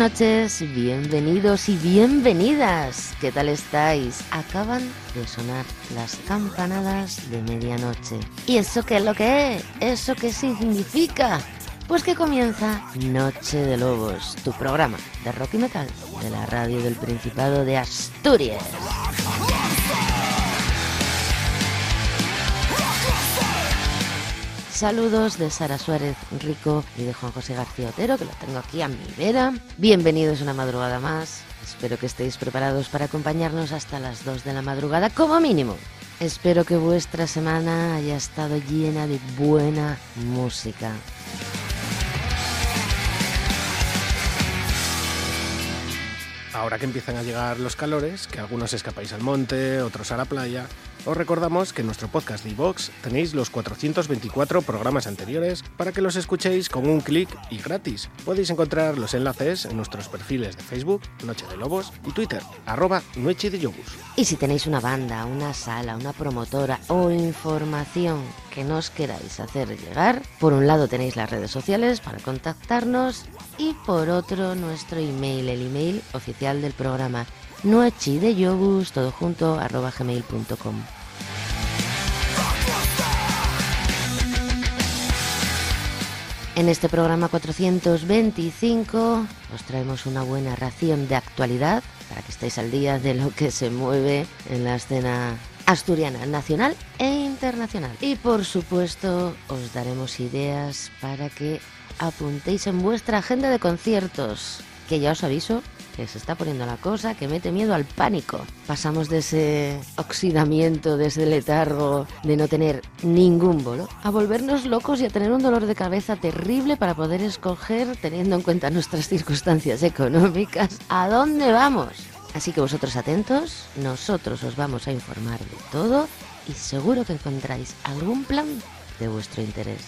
Noches, bienvenidos y bienvenidas. ¿Qué tal estáis? Acaban de sonar las campanadas de medianoche. ¿Y eso qué es lo que es? ¿Eso qué significa? Pues que comienza Noche de Lobos, tu programa de rock y metal de la radio del Principado de Asturias. Saludos de Sara Suárez Rico y de Juan José García Otero, que lo tengo aquí a mi vera. Bienvenidos una madrugada más. Espero que estéis preparados para acompañarnos hasta las 2 de la madrugada, como mínimo. Espero que vuestra semana haya estado llena de buena música. Ahora que empiezan a llegar los calores, que algunos escapáis al monte, otros a la playa, os recordamos que en nuestro podcast de iVox tenéis los 424 programas anteriores para que los escuchéis con un clic y gratis. Podéis encontrar los enlaces en nuestros perfiles de Facebook, Noche de Lobos, y Twitter, arroba Noche de Yobus. Y si tenéis una banda, una sala, una promotora o información que nos queráis hacer llegar, por un lado tenéis las redes sociales para contactarnos y por otro nuestro email, el email oficial del programa noachideyobus, todo junto, arroba gmail.com. En este programa 425 os traemos una buena ración de actualidad para que estéis al día de lo que se mueve en la escena asturiana, nacional e internacional. Y por supuesto os daremos ideas para que apuntéis en vuestra agenda de conciertos, que ya os aviso que se está poniendo la cosa, que mete miedo al pánico. Pasamos de ese oxidamiento, de ese letargo, de no tener ningún bolo, a volvernos locos y a tener un dolor de cabeza terrible para poder escoger, teniendo en cuenta nuestras circunstancias económicas, a dónde vamos. Así que vosotros atentos, nosotros os vamos a informar de todo y seguro que encontráis algún plan de vuestro interés.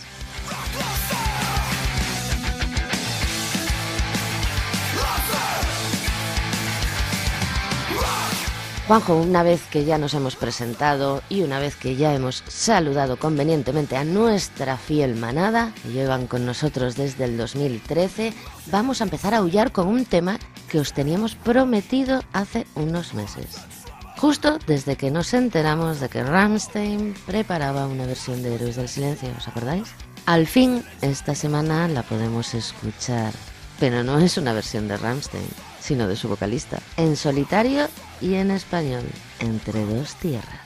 Juanjo, una vez que ya nos hemos presentado y una vez que ya hemos saludado convenientemente a nuestra fiel manada, que llevan con nosotros desde el 2013, vamos a empezar a aullar con un tema que os teníamos prometido hace unos meses. Justo desde que nos enteramos de que Ramstein preparaba una versión de Héroes del Silencio, ¿os acordáis? Al fin, esta semana la podemos escuchar, pero no es una versión de Ramstein, sino de su vocalista, en solitario y en español, Entre dos tierras.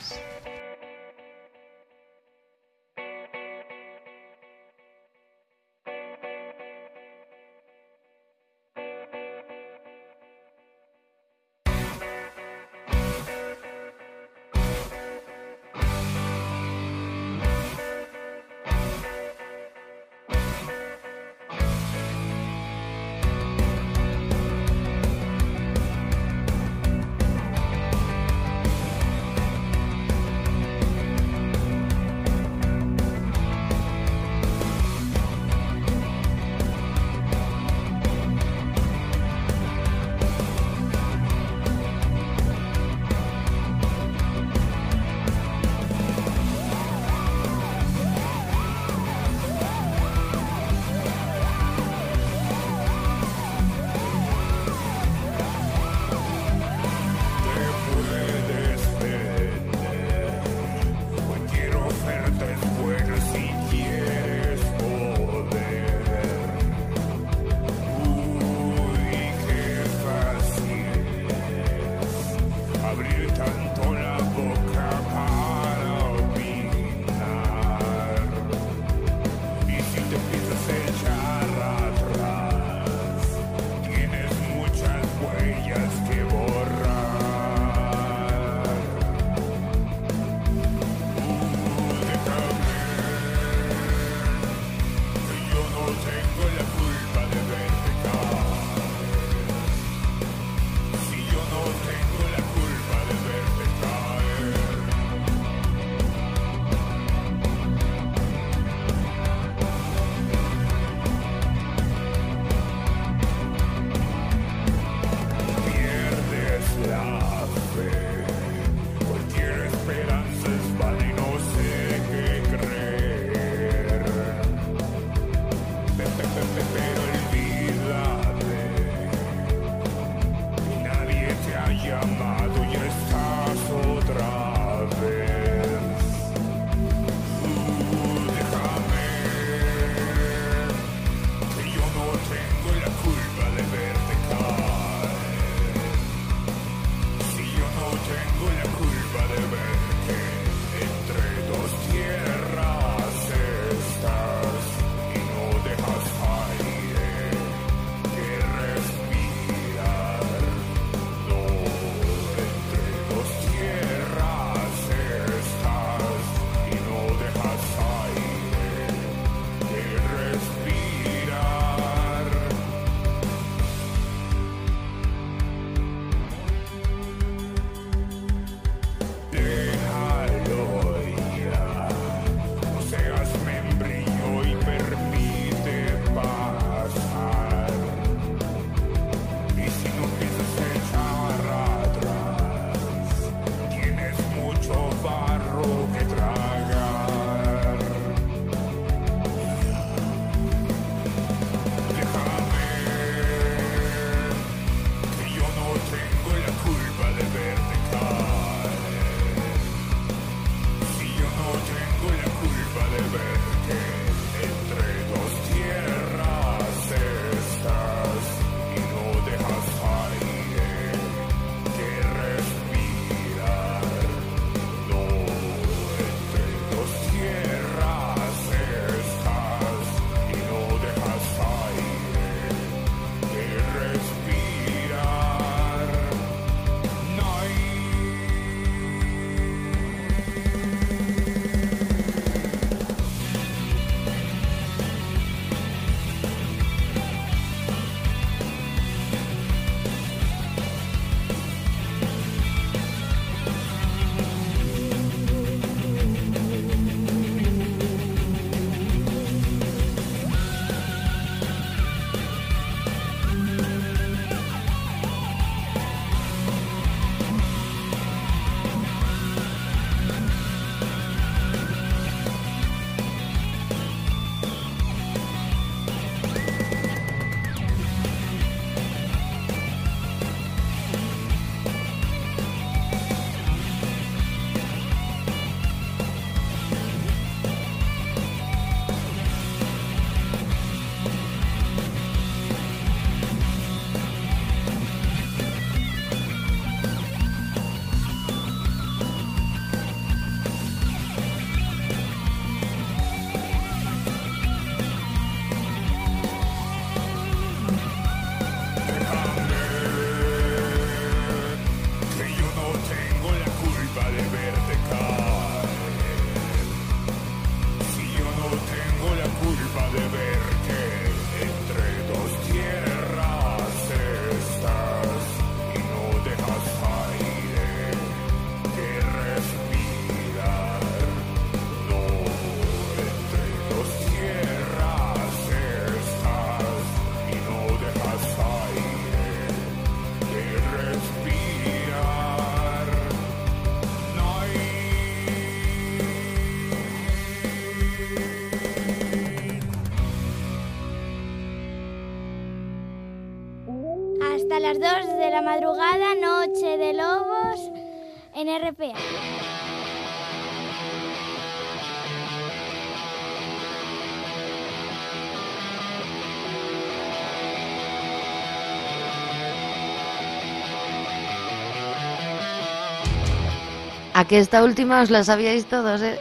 Las 2 de la madrugada, Noche de Lobos, en RPA. A que esta última os la sabíais todos, ¿eh?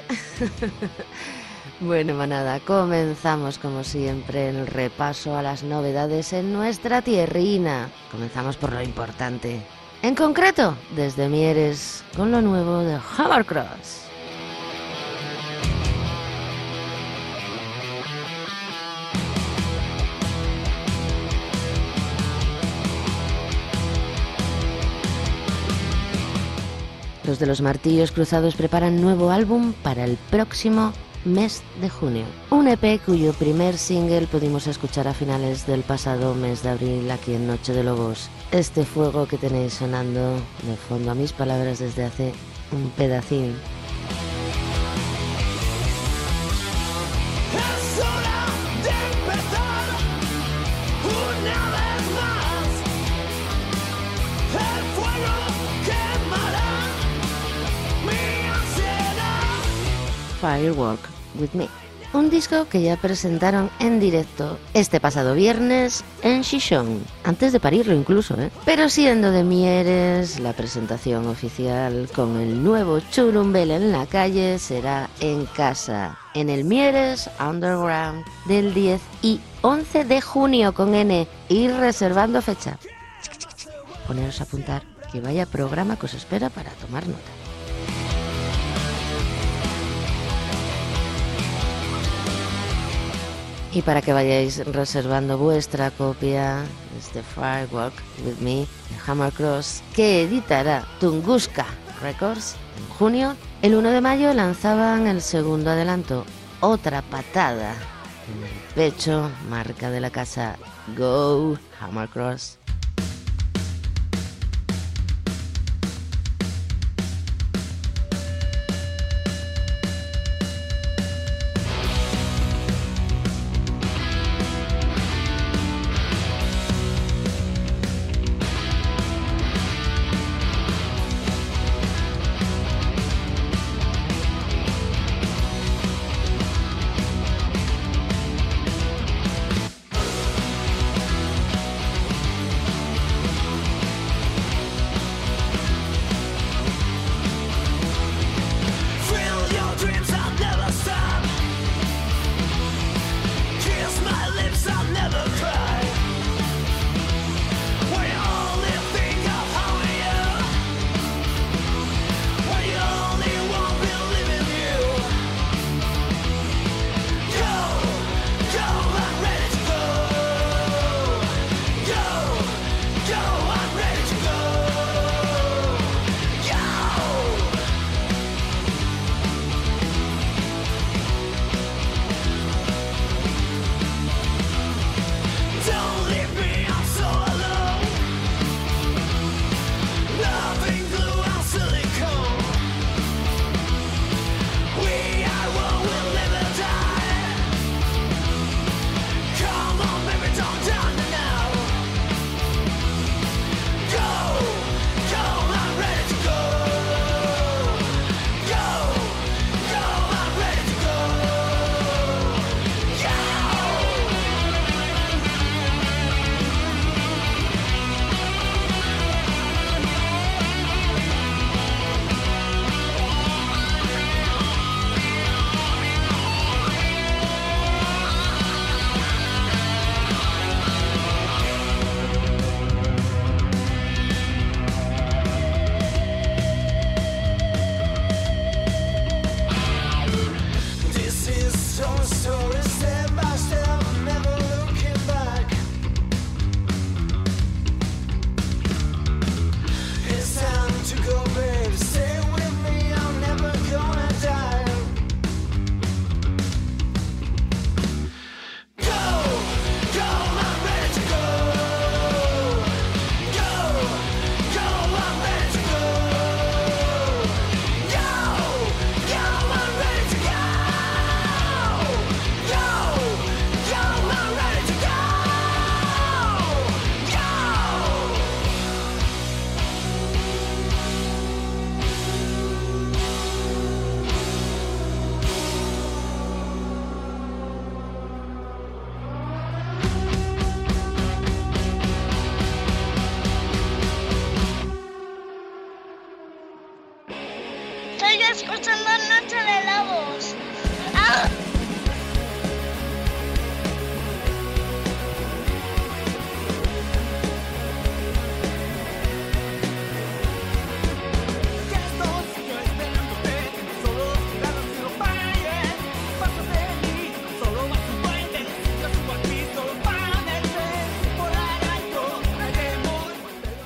bueno, manada, comenzamos como siempre el repaso a las novedades en nuestra tierrina. Comenzamos por lo importante. En concreto, desde Mieres, con lo nuevo de Hammercross. Los de los martillos cruzados preparan nuevo álbum para el próximo mes de junio. Un EP cuyo primer single pudimos escuchar a finales del pasado mes de abril aquí en Noche de Lobos. Este fuego que tenéis sonando de fondo a mis palabras desde hace un pedacín. Firewalk with Me. Un disco que ya presentaron en directo este pasado viernes en Shishon, antes de parirlo incluso, ¿eh? Pero siendo de Mieres, la presentación oficial con el nuevo Churumbel en la calle será en casa, en el Mieres Underground del 10 y 11 de junio con N, ir reservando fecha. Poneros a apuntar que vaya programa que os espera para tomar nota. Y para que vayáis reservando vuestra copia de este Firewalk with Me de Hammer Cross, que editará Tunguska Records en junio, el 1 de mayo lanzaban el segundo adelanto, Otra Patada en el pecho, marca de la casa Go Hammer Cross.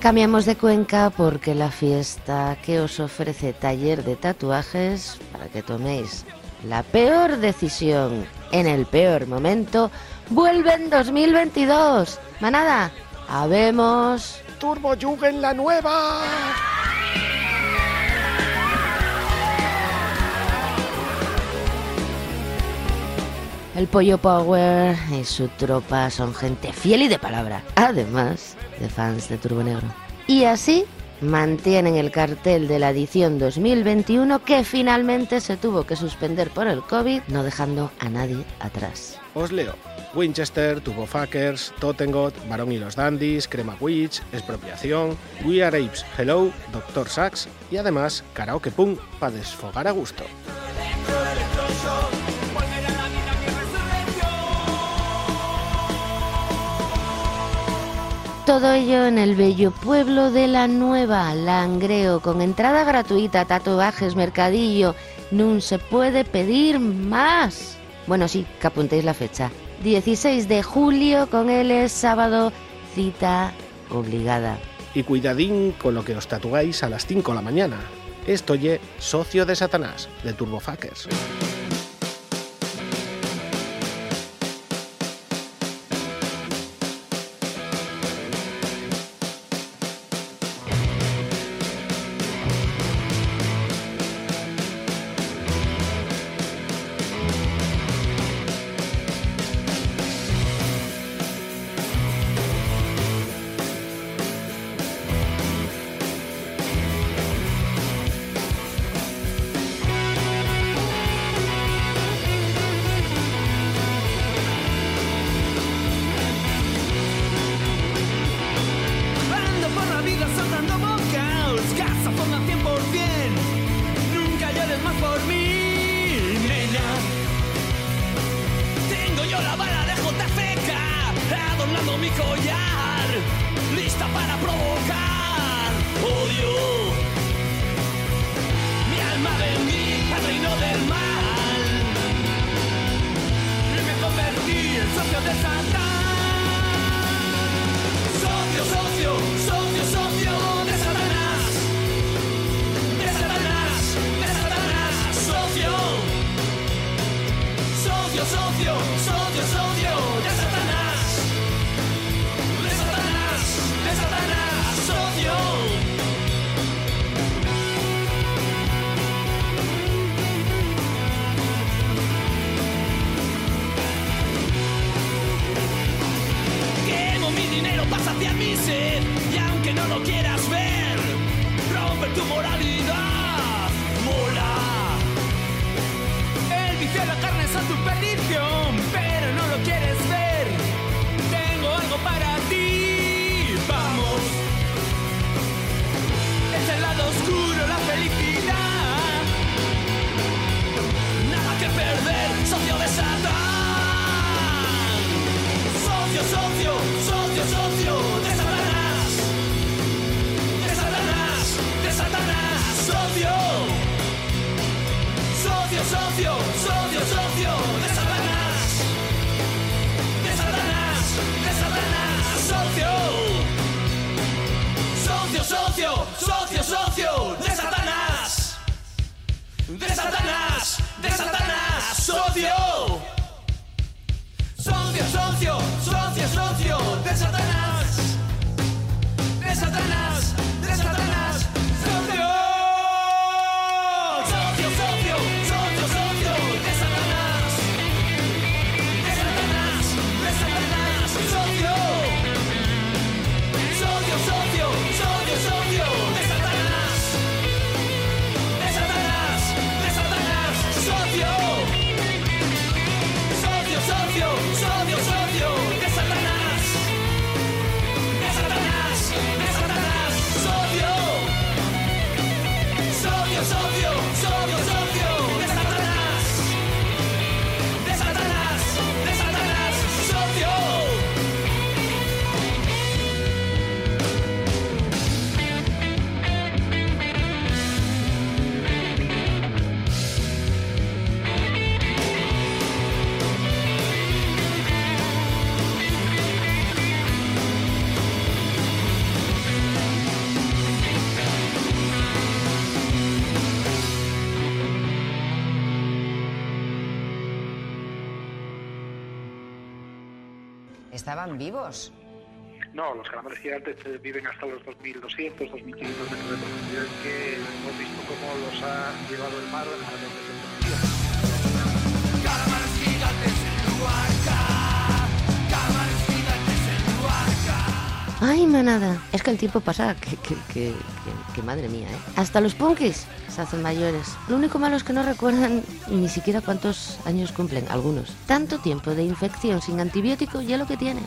Cambiamos de cuenca porque la fiesta que os ofrece taller de tatuajes para que toméis la peor decisión en el peor momento vuelve en 2022. Manada, habemos Turbo en la nueva. El Pollo Power y su tropa son gente fiel y de palabra, además de fans de Turbo Negro. Y así mantienen el cartel de la edición 2021 que finalmente se tuvo que suspender por el COVID, no dejando a nadie atrás. Os leo. Winchester, Turbo Fuckers, Tottengot, Barón y los Dandies, Crema Witch, Expropiación, We Are Apes, Hello, Doctor Sax y además Karaoke Punk para desfogar a gusto. Todo ello en el bello pueblo de La Nueva, Langreo, con entrada gratuita, tatuajes, mercadillo. No se puede pedir más. Bueno, sí, que apuntéis la fecha. 16 de julio, con él es sábado, cita obligada. Y cuidadín con lo que os tatuáis a las 5 de la mañana. Esto Socio de Satanás, de Turbofuckers. Socio, socio, socio, de Satanás. De Satanás, de Satanás, socio. Socio, socio, socio, socio. De Satanás, de Satanás, estaban vivos. No, los calamares gigantes eh, viven hasta los 2.200, 2.500 metros de profundidad que hemos visto cómo los ha llevado el mar a donde Ay, manada. Es que el tiempo pasa, que, que, que, madre mía, ¿eh? Hasta los punkis se hacen mayores. Lo único malo es que no recuerdan ni siquiera cuántos años cumplen, algunos. Tanto tiempo de infección sin antibiótico ya lo que tiene.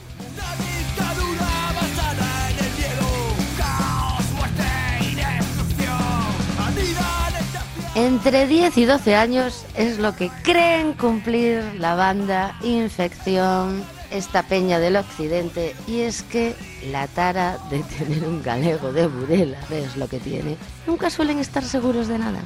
Entre 10 y 12 años es lo que creen cumplir la banda Infección, esta peña del occidente, y es que la tara de tener un galego de Burela, es lo que tiene, nunca suelen estar seguros de nada.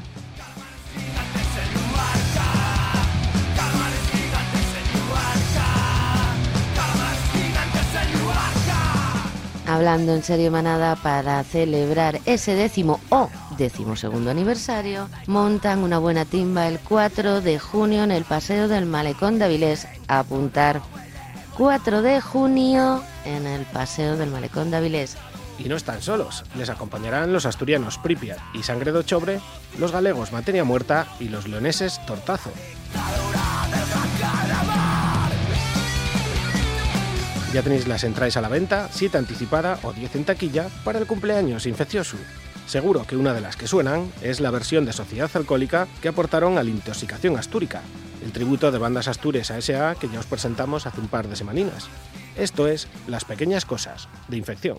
Hablando en serio manada, para celebrar ese décimo o décimo segundo aniversario, montan una buena timba el 4 de junio en el Paseo del Malecón de Avilés. A apuntar 4 de junio en el Paseo del Malecón de Avilés. Y no están solos, les acompañarán los asturianos Pripyat y Sangre de Ochobre, los galegos Materia Muerta y los leoneses Tortazo. Ya tenéis las entradas a la venta, 7 anticipada o 10 en taquilla, para el cumpleaños infeccioso. Seguro que una de las que suenan es la versión de Sociedad Alcohólica que aportaron a la intoxicación astúrica, el tributo de bandas Astures a SA que ya os presentamos hace un par de semaninas. Esto es Las Pequeñas Cosas, de Infección.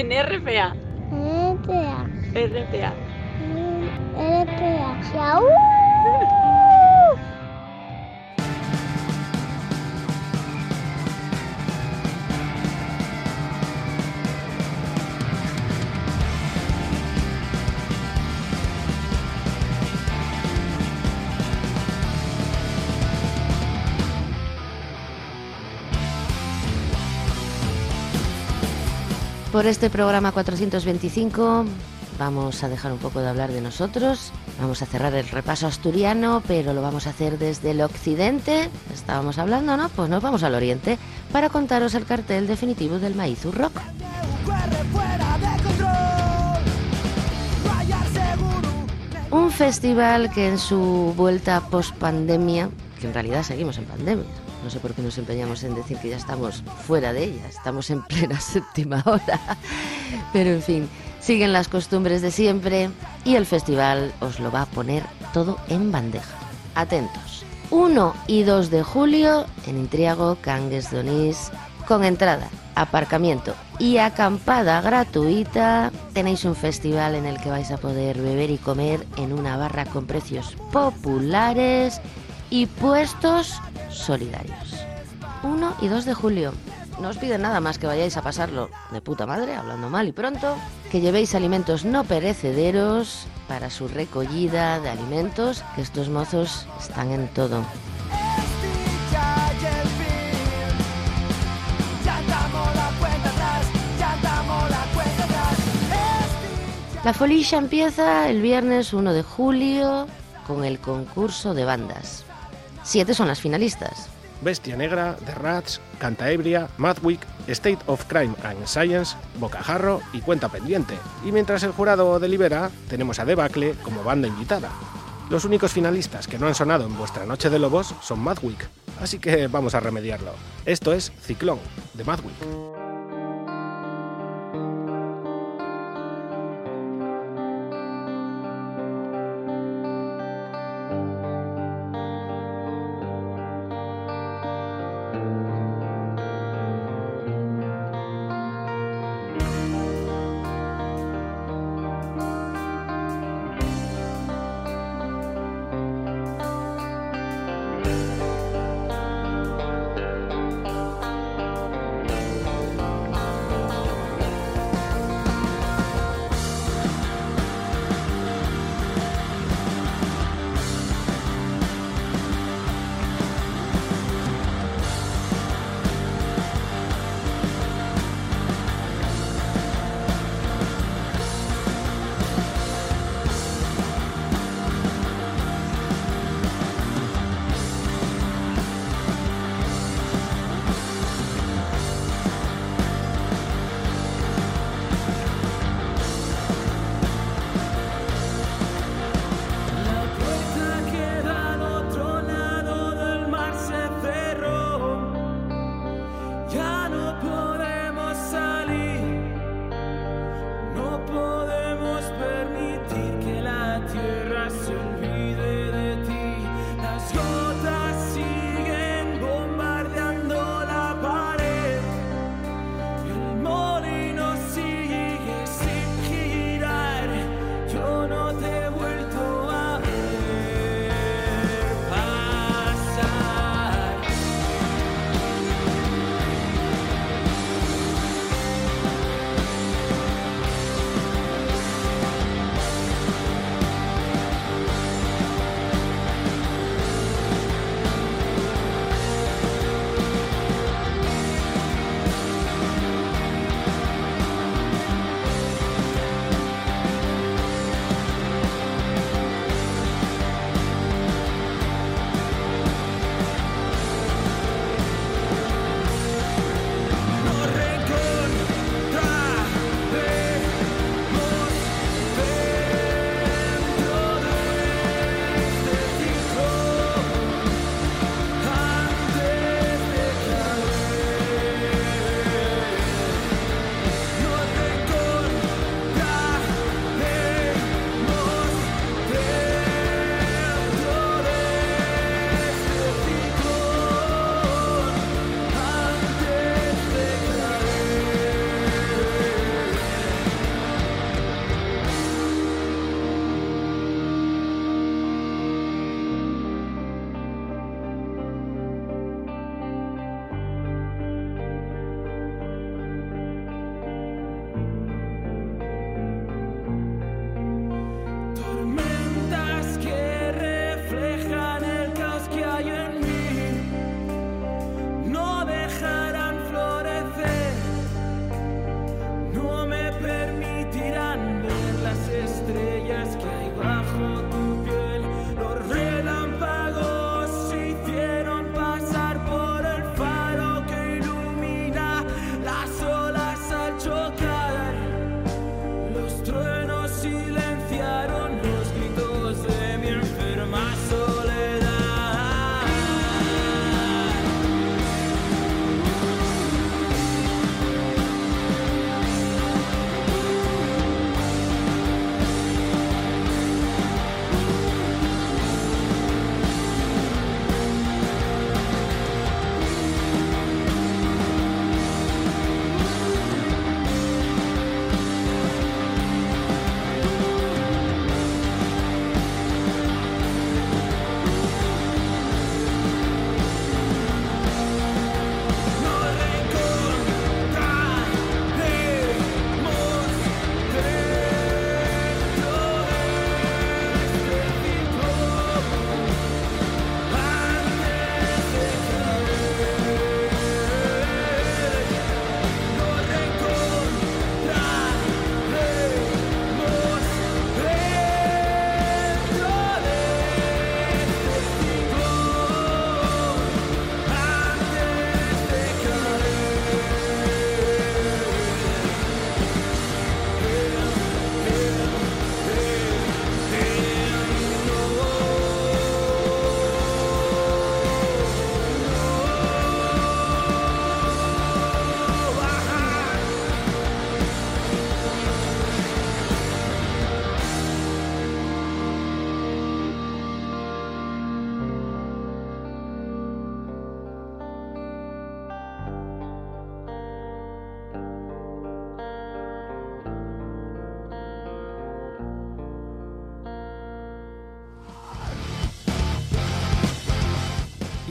En RPA. TPA. RPA. Por este programa 425 vamos a dejar un poco de hablar de nosotros, vamos a cerrar el repaso asturiano, pero lo vamos a hacer desde el occidente, estábamos hablando, ¿no? Pues nos vamos al oriente para contaros el cartel definitivo del Maíz Rock. Un festival que en su vuelta post pandemia, que en realidad seguimos en pandemia, no sé por qué nos empeñamos en decir que ya estamos fuera de ella, estamos en plena séptima hora, pero en fin, siguen las costumbres de siempre y el festival os lo va a poner todo en bandeja. Atentos. 1 y 2 de julio en Intriago, Cangues Donís, con entrada, aparcamiento y acampada gratuita, tenéis un festival en el que vais a poder beber y comer en una barra con precios populares y puestos solidarios. 1 y 2 de julio. No os piden nada más que vayáis a pasarlo de puta madre, hablando mal y pronto, que llevéis alimentos no perecederos para su recogida de alimentos, que estos mozos están en todo. La Folicia empieza el viernes 1 de julio con el concurso de bandas. Siete son las finalistas. Bestia Negra, The Rats, Cantaebria, Madwick, State of Crime and Science, Bocajarro y Cuenta Pendiente. Y mientras el jurado delibera, tenemos a Debacle como banda invitada. Los únicos finalistas que no han sonado en vuestra Noche de Lobos son Madwick, así que vamos a remediarlo. Esto es Ciclón, de Madwick.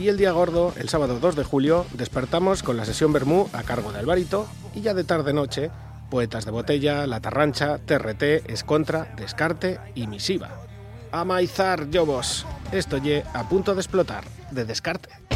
El día gordo, el sábado 2 de julio, despertamos con la sesión Bermú a cargo de Alvarito y ya de tarde-noche, Poetas de Botella, La Tarrancha, TRT, Escontra, Descarte y Misiva. Amaizar, Yobos. Esto ye a punto de explotar, de Descarte.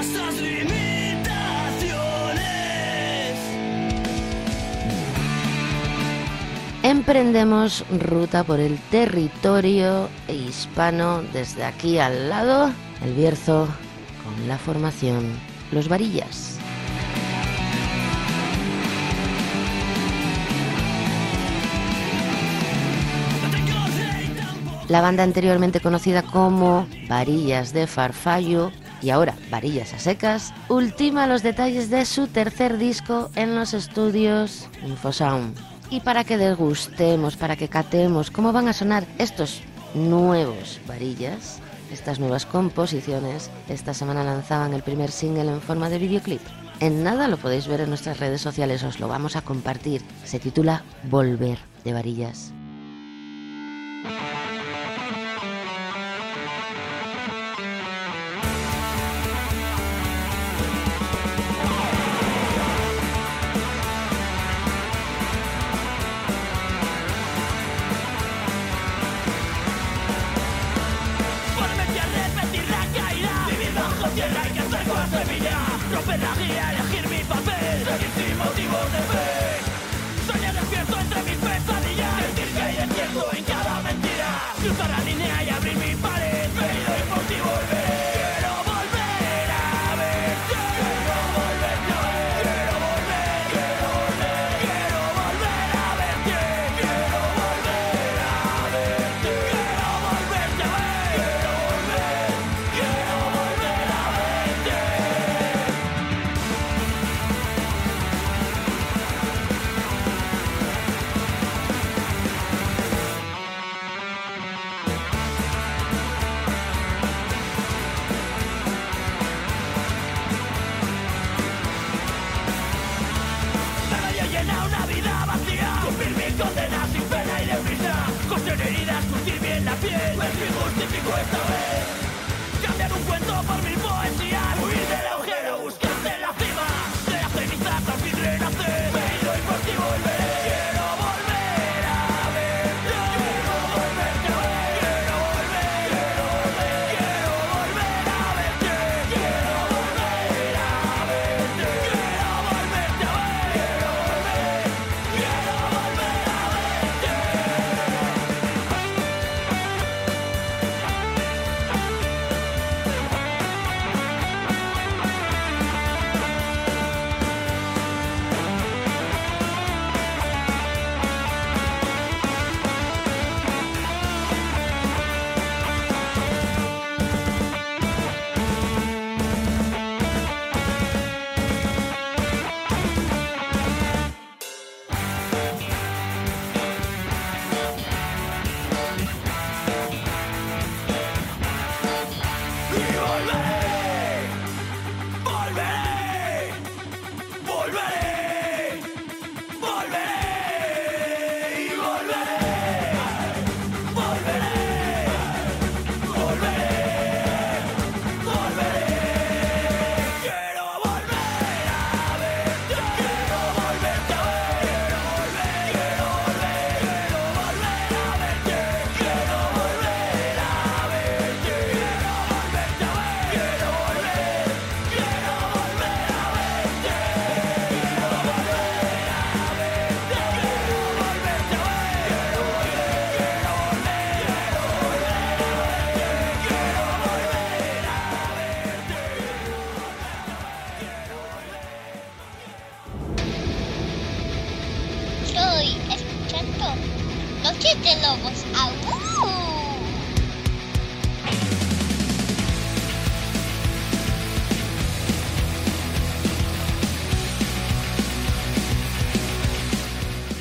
Esas limitaciones. Emprendemos ruta por el territorio hispano desde aquí al lado, el Bierzo, con la formación Los Varillas. la banda anteriormente conocida como Varillas de Farfallo y ahora Varillas a Secas, ultima los detalles de su tercer disco en los estudios Infosound. Y para que degustemos, para que catemos cómo van a sonar estos nuevos varillas, estas nuevas composiciones, esta semana lanzaban el primer single en forma de videoclip. En nada lo podéis ver en nuestras redes sociales, os lo vamos a compartir. Se titula Volver de Varillas.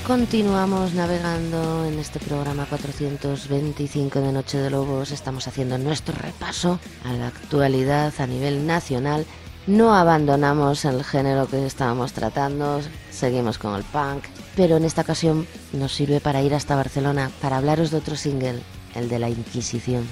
Continuamos navegando en este programa 425 de Noche de Lobos. Estamos haciendo nuestro repaso a la actualidad a nivel nacional. No abandonamos el género que estábamos tratando, seguimos con el punk, pero en esta ocasión nos sirve para ir hasta Barcelona para hablaros de otro single, el de la Inquisición.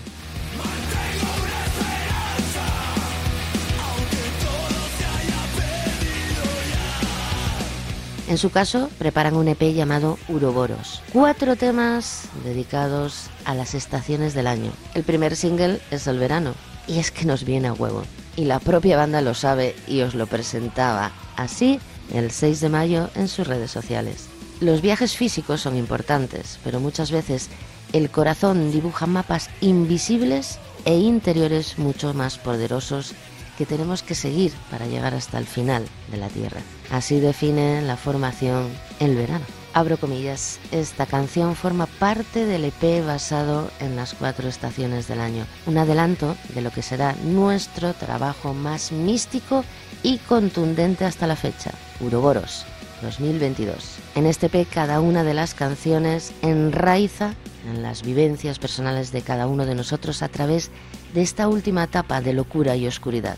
En su caso, preparan un EP llamado Uroboros. Cuatro temas dedicados a las estaciones del año. El primer single es el verano, y es que nos viene a huevo. Y la propia banda lo sabe y os lo presentaba así el 6 de mayo en sus redes sociales. Los viajes físicos son importantes, pero muchas veces el corazón dibuja mapas invisibles e interiores mucho más poderosos que tenemos que seguir para llegar hasta el final de la Tierra. Así define la formación El Verano. Abro comillas, esta canción forma parte del EP basado en las cuatro estaciones del año, un adelanto de lo que será nuestro trabajo más místico y contundente hasta la fecha, Uroboros 2022. En este EP cada una de las canciones enraiza en las vivencias personales de cada uno de nosotros a través de esta última etapa de locura y oscuridad.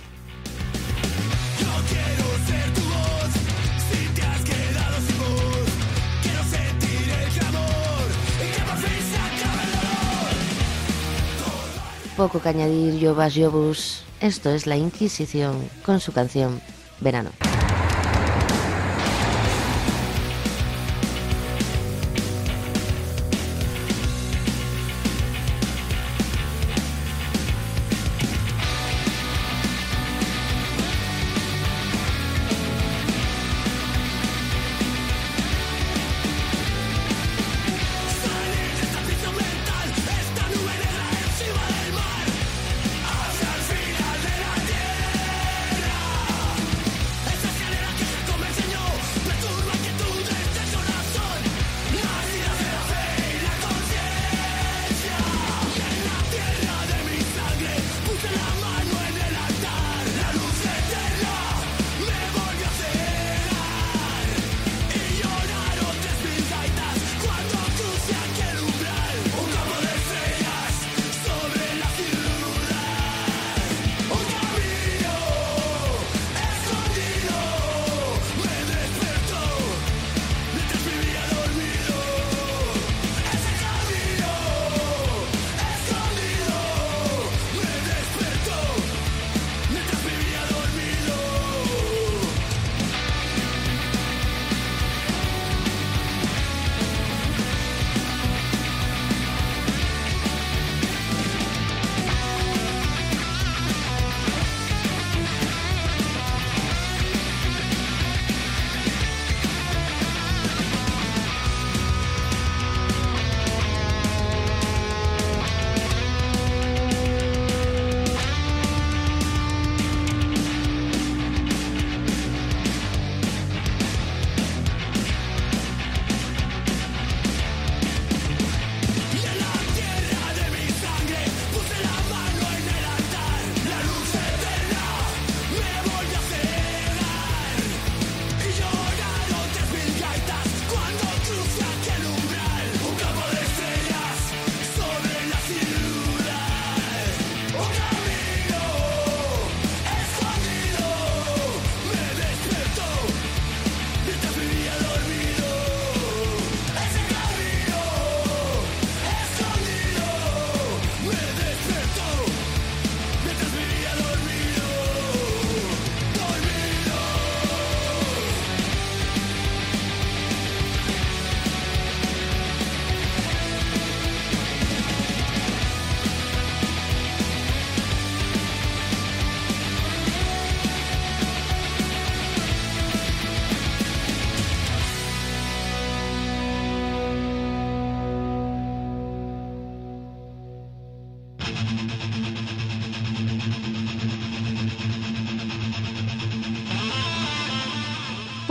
Poco que añadir, Jovas Jovus. Esto es la Inquisición con su canción Verano.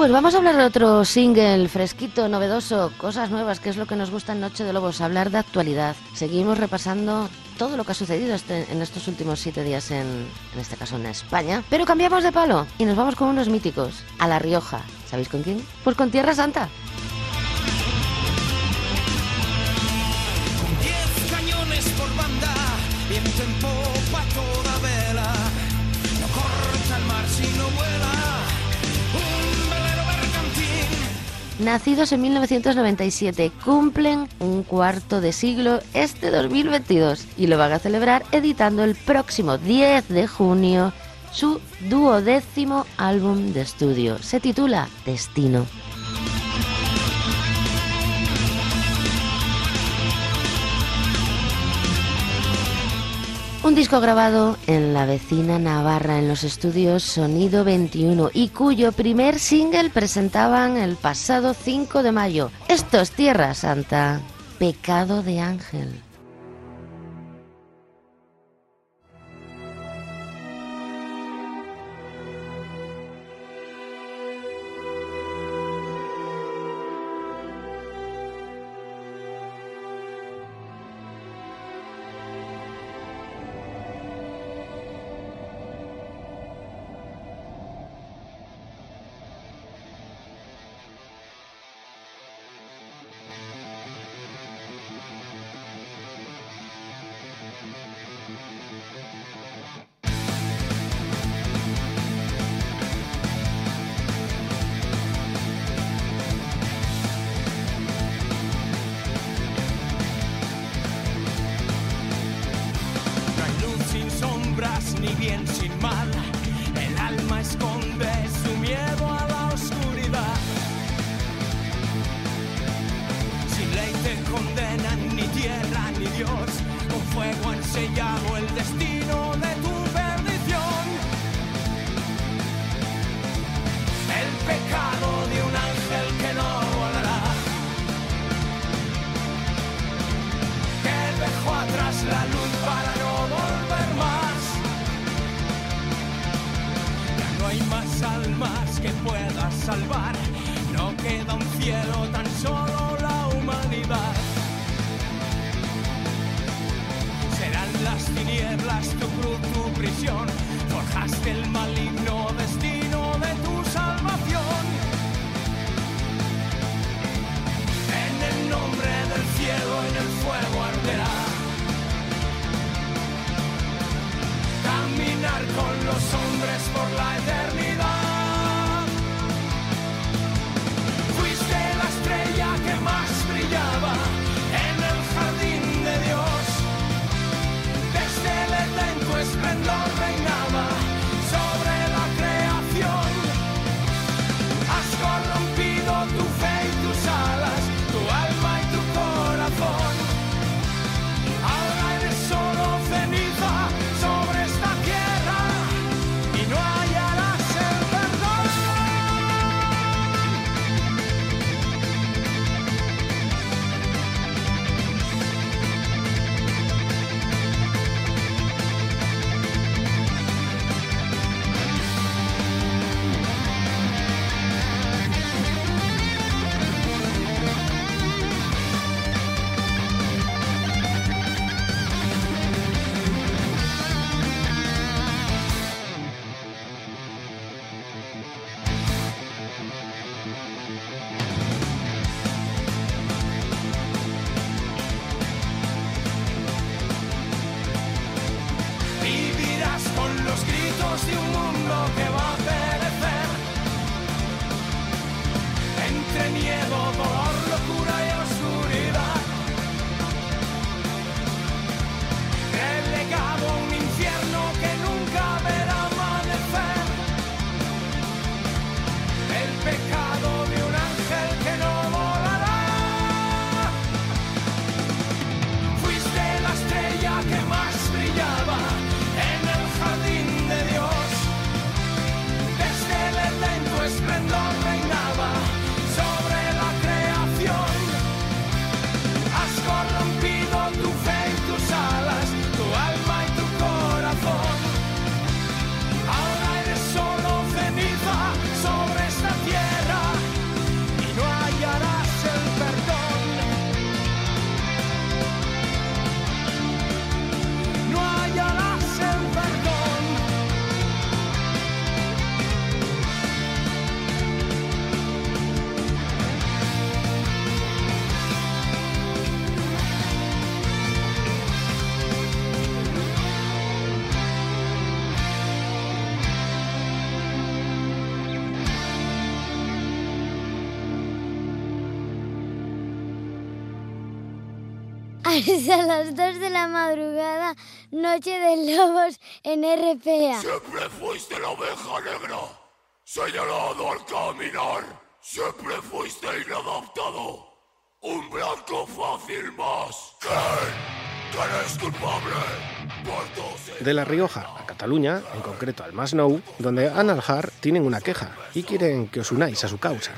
Pues vamos a hablar de otro single fresquito, novedoso, cosas nuevas, que es lo que nos gusta en Noche de Lobos, hablar de actualidad. Seguimos repasando todo lo que ha sucedido este- en estos últimos siete días, en, en este caso en España. Pero cambiamos de palo y nos vamos con unos míticos, a La Rioja. ¿Sabéis con quién? Pues con Tierra Santa. Nacidos en 1997, cumplen un cuarto de siglo este 2022 y lo van a celebrar editando el próximo 10 de junio su duodécimo álbum de estudio. Se titula Destino. Un disco grabado en la vecina Navarra en los estudios Sonido 21 y cuyo primer single presentaban el pasado 5 de mayo. Esto es Tierra Santa, Pecado de Ángel. Hasta las 2 de la madrugada, Noche de Lobos en RPA. Siempre fuiste la oveja negra, señalado al caminar. Siempre fuiste inadaptado, un blanco fácil más. ¿Quién? ¿Quién es culpable? Por tus De La Rioja a Cataluña, en concreto al Masnou, donde Analjar tienen una queja y quieren que os unáis a su causa.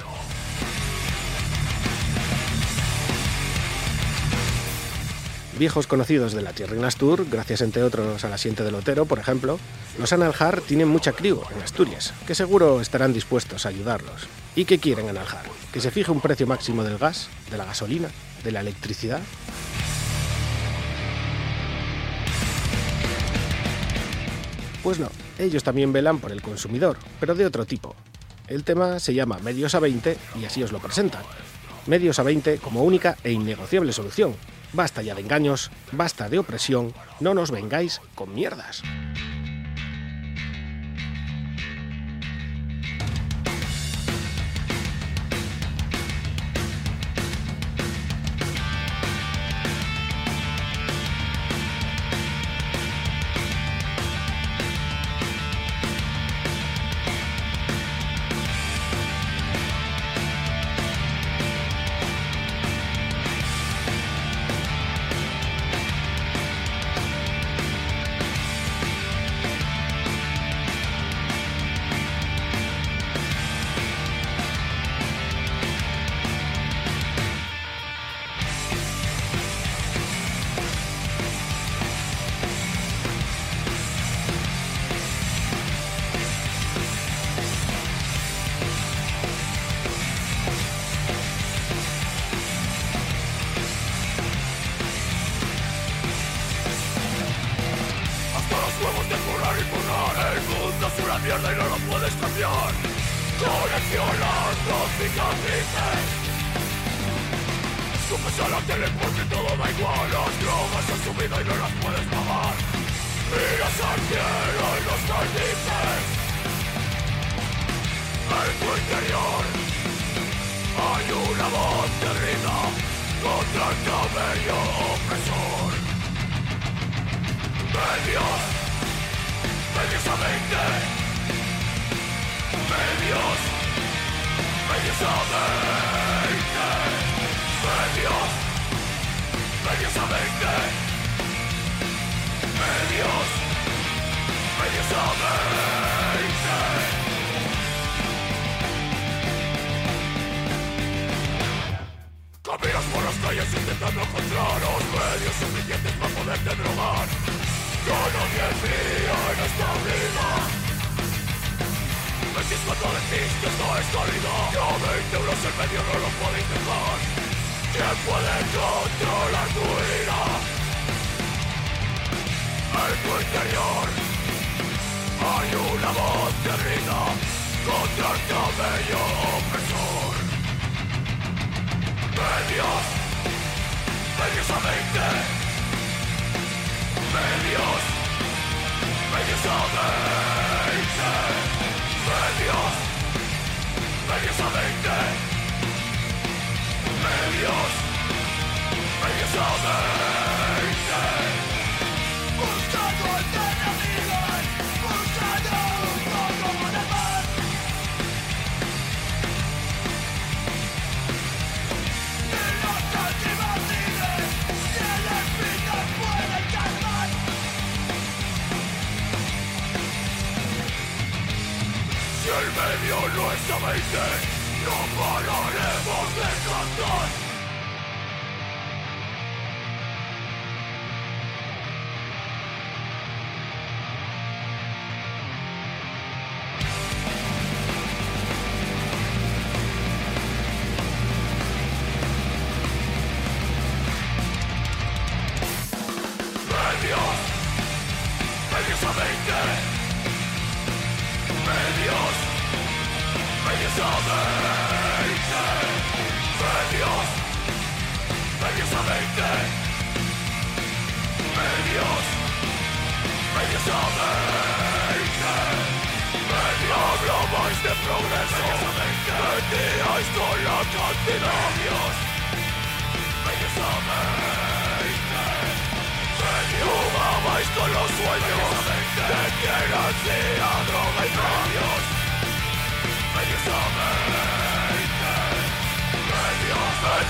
Viejos conocidos de la Tierra en Astur, gracias entre otros a la Siente del Otero, por ejemplo, los Analjar tienen mucha crío en Asturias, que seguro estarán dispuestos a ayudarlos. ¿Y qué quieren Analjar? ¿Que se fije un precio máximo del gas, de la gasolina, de la electricidad? Pues no, ellos también velan por el consumidor, pero de otro tipo. El tema se llama Medios a 20 y así os lo presentan. Medios a 20 como única e innegociable solución. Basta ya de engaños, basta de opresión, no nos vengáis con mierdas.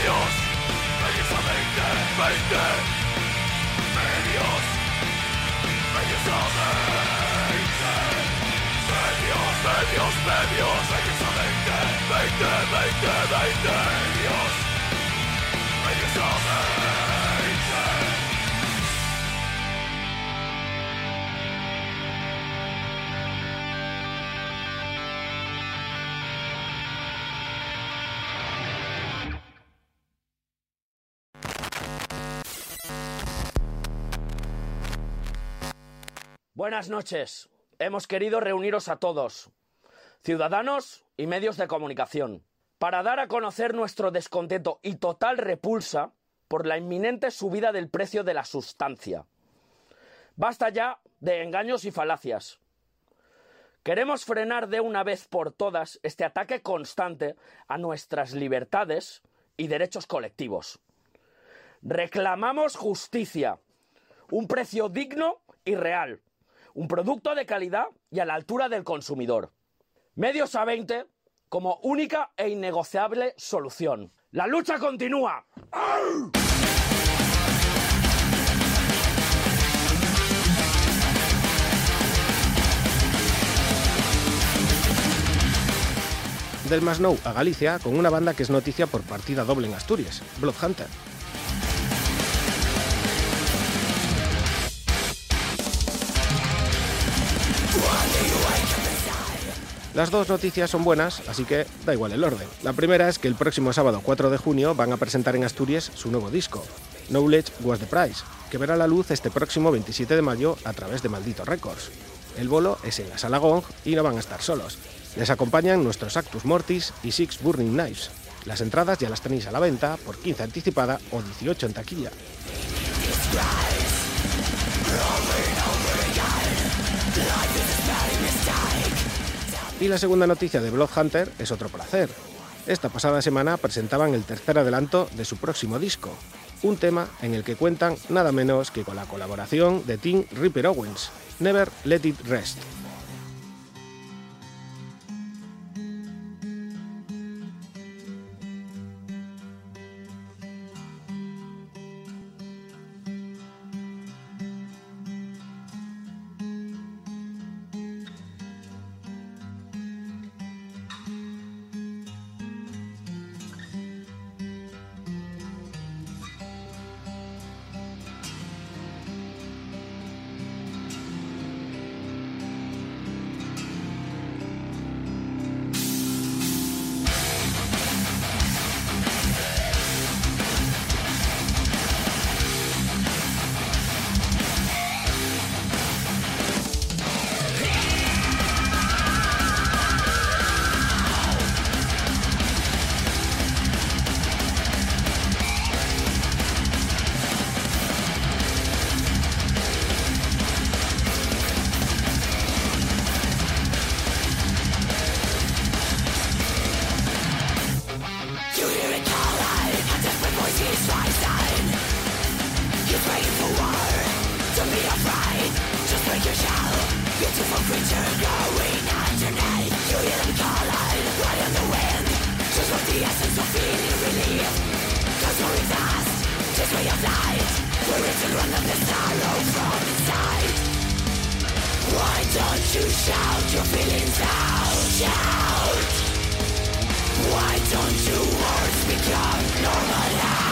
medios. Precisamente 20 Medios Precisamente Medios, medios, medios Precisamente 20, 20, 20 Medios. Precisamente Buenas noches. Hemos querido reuniros a todos, ciudadanos y medios de comunicación, para dar a conocer nuestro descontento y total repulsa por la inminente subida del precio de la sustancia. Basta ya de engaños y falacias. Queremos frenar de una vez por todas este ataque constante a nuestras libertades y derechos colectivos. Reclamamos justicia, un precio digno y real un producto de calidad y a la altura del consumidor. Medios a 20 como única e innegociable solución. La lucha continúa. ¡Au! Del Masnou a Galicia con una banda que es noticia por partida doble en Asturias, Bloodhunter. Las dos noticias son buenas, así que da igual el orden. La primera es que el próximo sábado 4 de junio van a presentar en Asturias su nuevo disco, Knowledge Was the Prize, que verá la luz este próximo 27 de mayo a través de Maldito Records. El bolo es en la sala Gong y no van a estar solos. Les acompañan nuestros Actus Mortis y Six Burning Knives. Las entradas ya las tenéis a la venta por 15 anticipada o 18 en taquilla. Y la segunda noticia de Bloodhunter es otro placer. Esta pasada semana presentaban el tercer adelanto de su próximo disco, un tema en el que cuentan nada menos que con la colaboración de Tim Ripper Owens, Never Let It Rest. to shout your feelings out. Shout. Why don't you words become normal?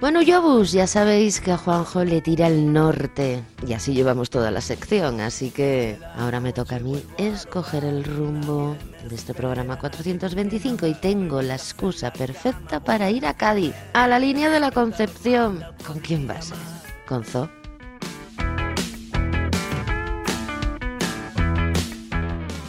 Bueno, Yobus, ya sabéis que a Juanjo le tira el norte y así llevamos toda la sección, así que ahora me toca a mí escoger el rumbo de este programa 425 y tengo la excusa perfecta para ir a Cádiz, a la línea de la Concepción. ¿Con quién va a ser? ¿Con Zo?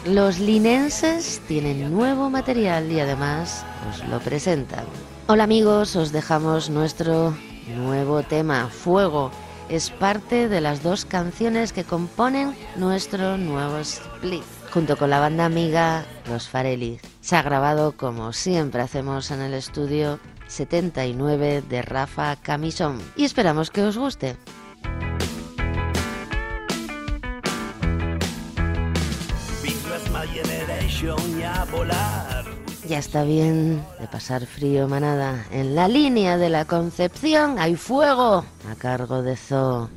Los linenses tienen nuevo material y además os lo presentan. Hola amigos, os dejamos nuestro nuevo tema, Fuego. Es parte de las dos canciones que componen nuestro nuevo split, junto con la banda amiga Los Farelli. Se ha grabado como siempre hacemos en el estudio 79 de Rafa Camisón y esperamos que os guste. Ya está bien de pasar frío, manada. En la línea de la Concepción hay fuego a cargo de Zoo.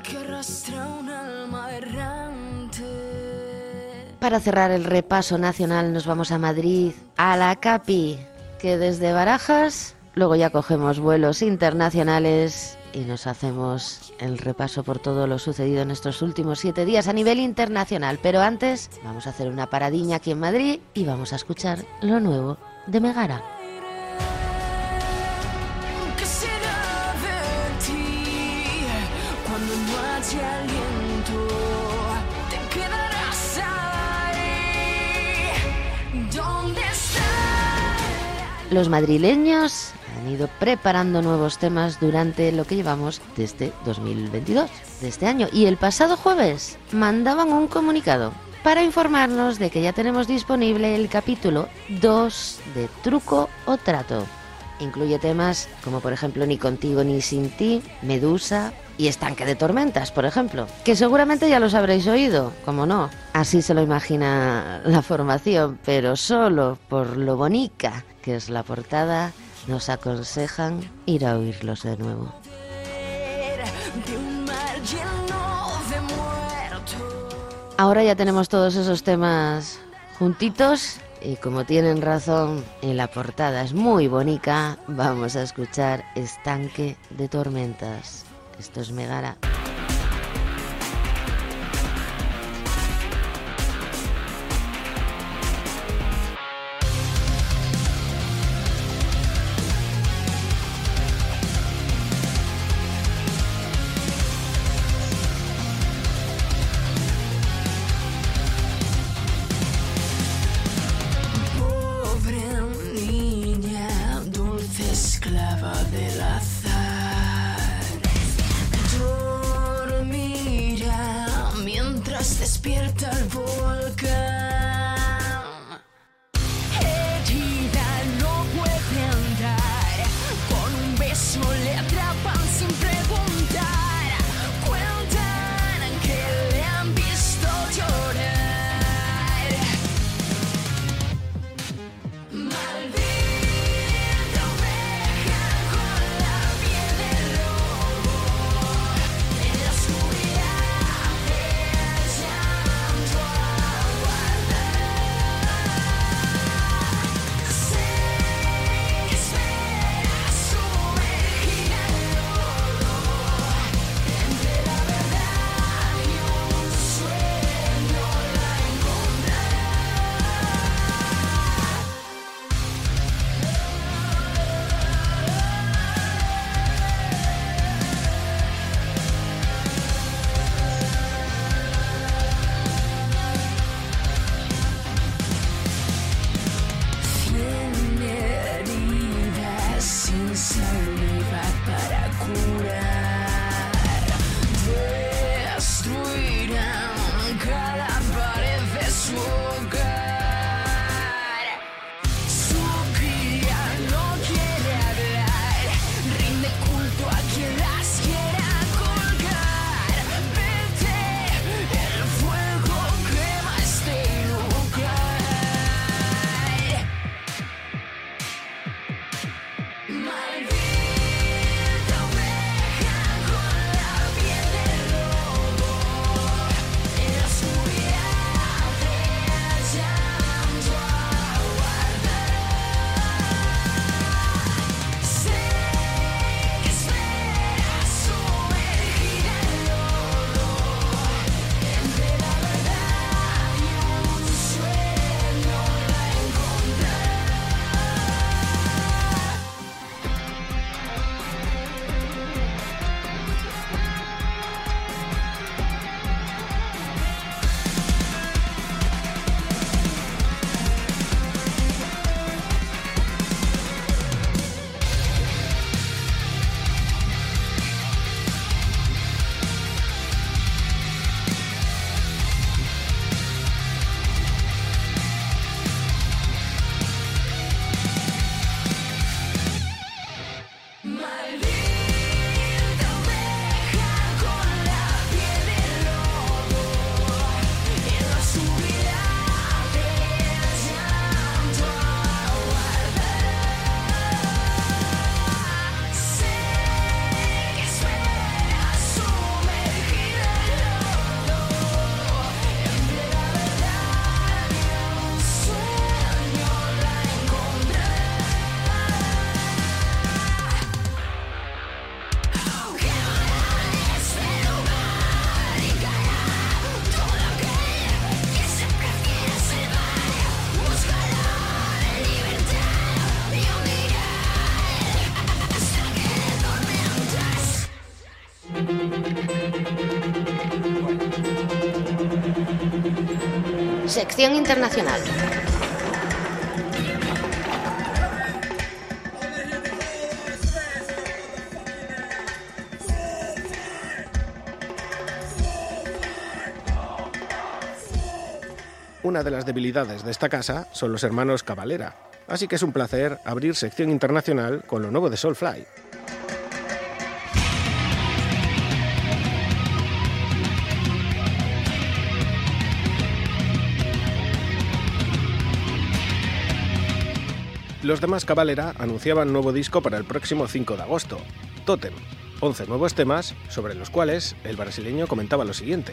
Que arrastra un alma errante. Para cerrar el repaso nacional nos vamos a Madrid, a la CAPI, que desde Barajas luego ya cogemos vuelos internacionales y nos hacemos el repaso por todo lo sucedido en estos últimos siete días a nivel internacional. Pero antes vamos a hacer una paradiña aquí en Madrid y vamos a escuchar lo nuevo de Megara. Los madrileños han ido preparando nuevos temas durante lo que llevamos desde 2022, de este año. Y el pasado jueves mandaban un comunicado para informarnos de que ya tenemos disponible el capítulo 2 de Truco o Trato. Incluye temas como por ejemplo Ni contigo ni sin ti, Medusa y Estanque de Tormentas, por ejemplo, que seguramente ya los habréis oído, como no. Así se lo imagina la formación, pero solo por lo bonita que es la portada, nos aconsejan ir a oírlos de nuevo. Ahora ya tenemos todos esos temas juntitos y como tienen razón, en la portada es muy bonita, vamos a escuchar Estanque de Tormentas. Esto es Megara. Sección Internacional. Una de las debilidades de esta casa son los hermanos Cavalera, así que es un placer abrir sección internacional con lo nuevo de Soulfly. Los demás Cavalera anunciaban nuevo disco para el próximo 5 de agosto, Totem, 11 nuevos temas sobre los cuales el brasileño comentaba lo siguiente.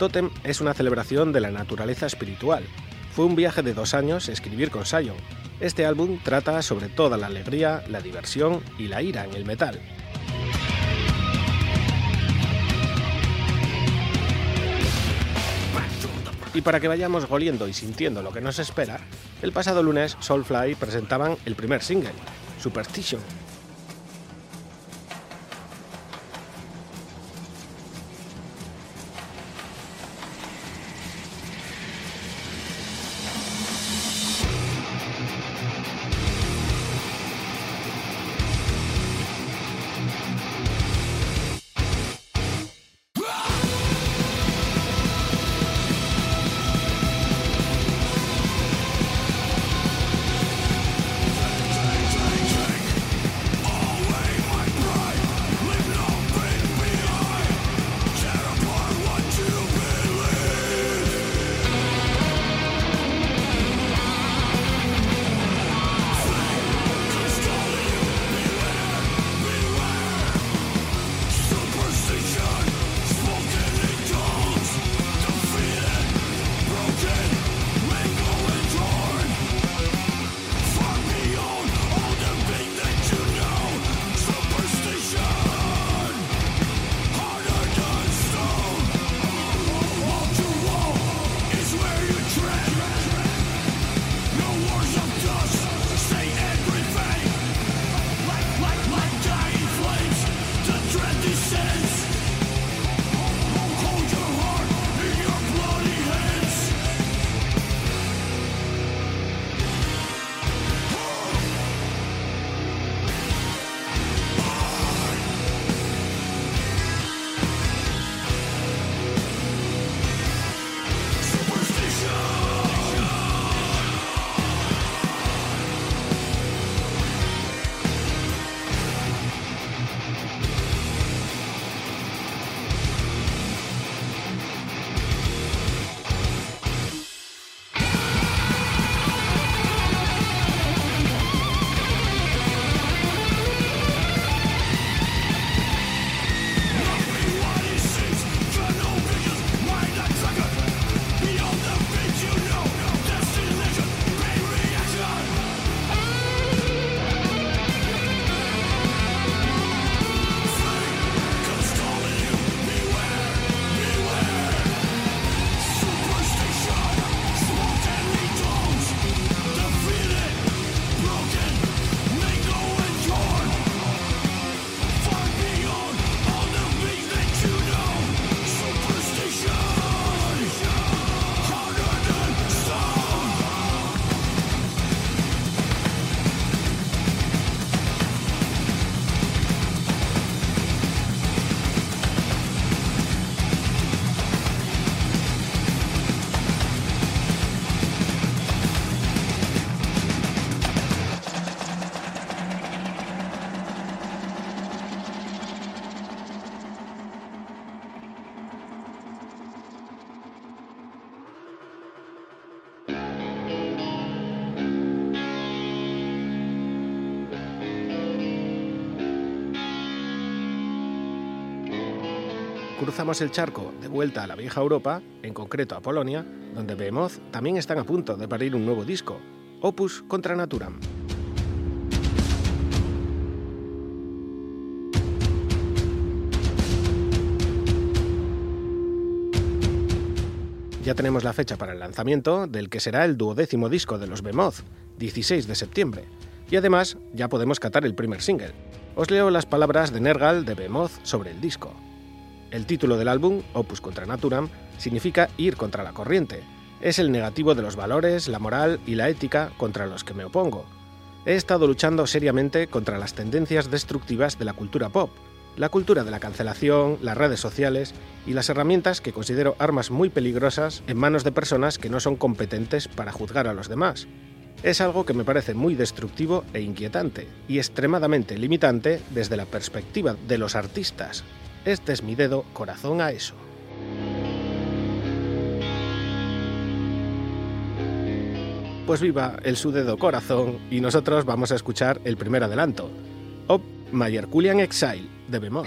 Totem es una celebración de la naturaleza espiritual. Fue un viaje de dos años escribir con Sion. Este álbum trata sobre toda la alegría, la diversión y la ira en el metal. Y para que vayamos goliendo y sintiendo lo que nos espera, el pasado lunes Soulfly presentaban el primer single, Superstition. Cruzamos el charco de vuelta a la vieja Europa, en concreto a Polonia, donde Behemoth también están a punto de parir un nuevo disco, Opus contra Naturam. Ya tenemos la fecha para el lanzamiento del que será el duodécimo disco de los Behemoth, 16 de septiembre, y además ya podemos catar el primer single. Os leo las palabras de Nergal de Behemoth sobre el disco. El título del álbum, Opus contra Naturam, significa ir contra la corriente. Es el negativo de los valores, la moral y la ética contra los que me opongo. He estado luchando seriamente contra las tendencias destructivas de la cultura pop, la cultura de la cancelación, las redes sociales y las herramientas que considero armas muy peligrosas en manos de personas que no son competentes para juzgar a los demás. Es algo que me parece muy destructivo e inquietante, y extremadamente limitante desde la perspectiva de los artistas, este es mi dedo, corazón a eso. Pues viva el su dedo corazón y nosotros vamos a escuchar el primer adelanto, Op Mayer Exile de Bemol.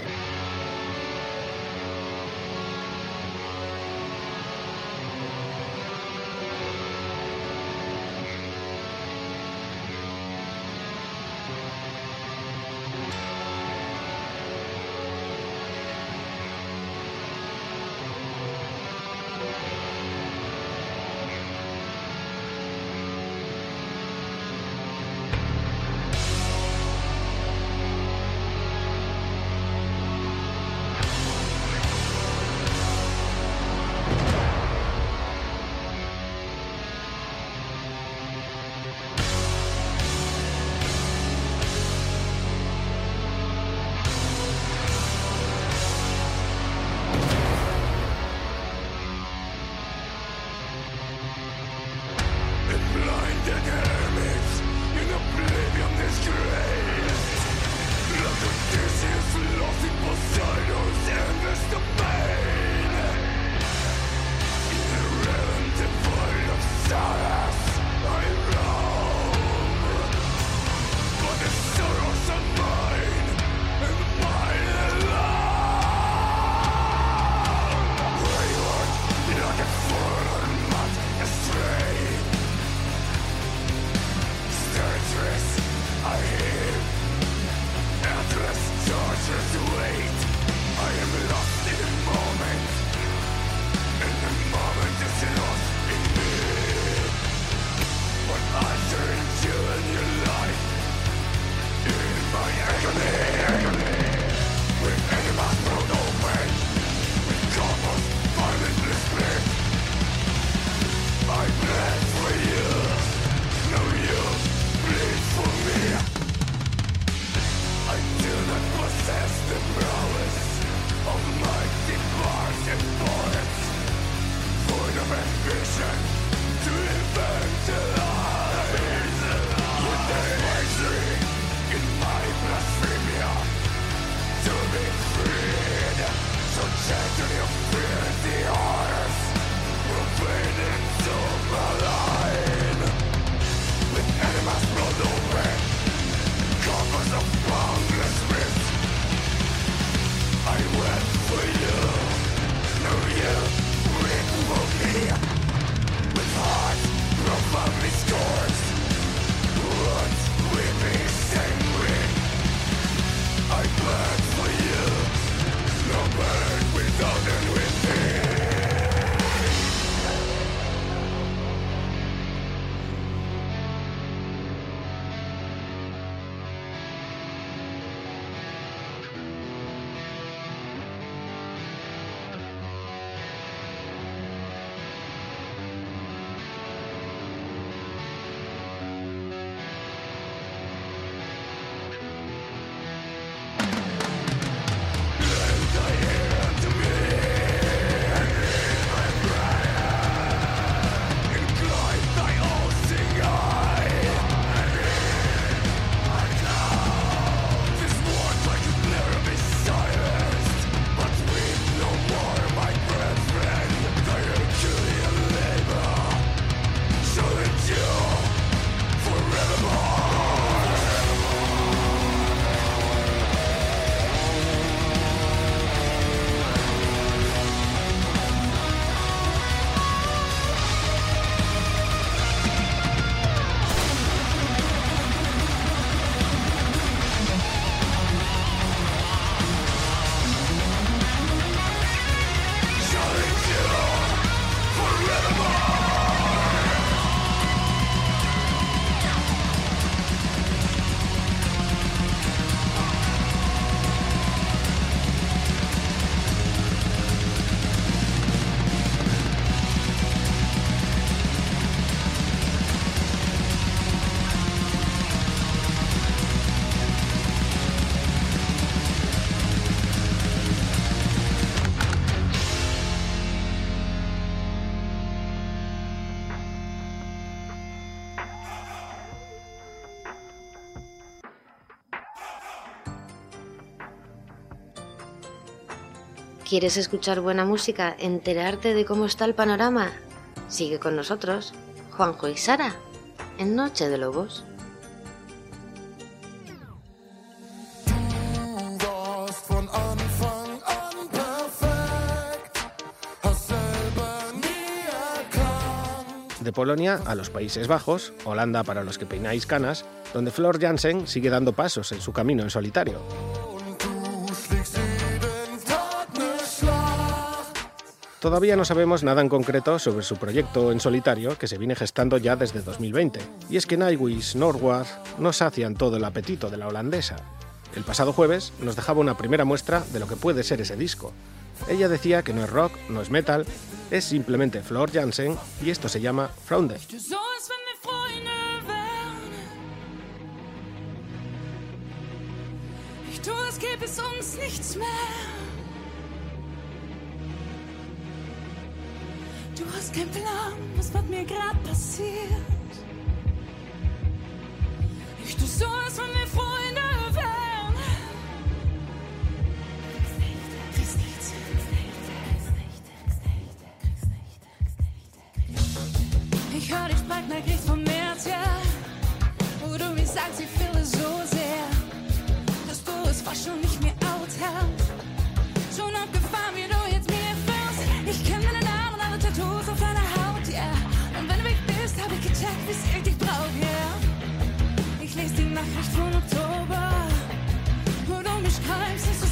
¿Quieres escuchar buena música? ¿Enterarte de cómo está el panorama? Sigue con nosotros, Juanjo y Sara, en Noche de Lobos. De Polonia a los Países Bajos, Holanda para los que peináis canas, donde Flor Jansen sigue dando pasos en su camino en solitario. Todavía no sabemos nada en concreto sobre su proyecto en solitario que se viene gestando ya desde 2020, y es que Nightwish Norward no sacian todo el apetito de la holandesa. El pasado jueves nos dejaba una primera muestra de lo que puede ser ese disco. Ella decía que no es rock, no es metal, es simplemente Flor Jansen y esto se llama mehr. Du hast keinen Plan, was mit mir grad passiert. Ich tu so, als wenn wir Freunde wären. Ich hör dich bald mehr kriegst vom März, ja. Wo du mir sagst, ich fühle so sehr, dass du es fast schon nicht mehr authältst. Schon abgefahren, wie Tag, bis ich dich brauche. Yeah. Ich lese die Nachricht von Oktober und um mich kreist, es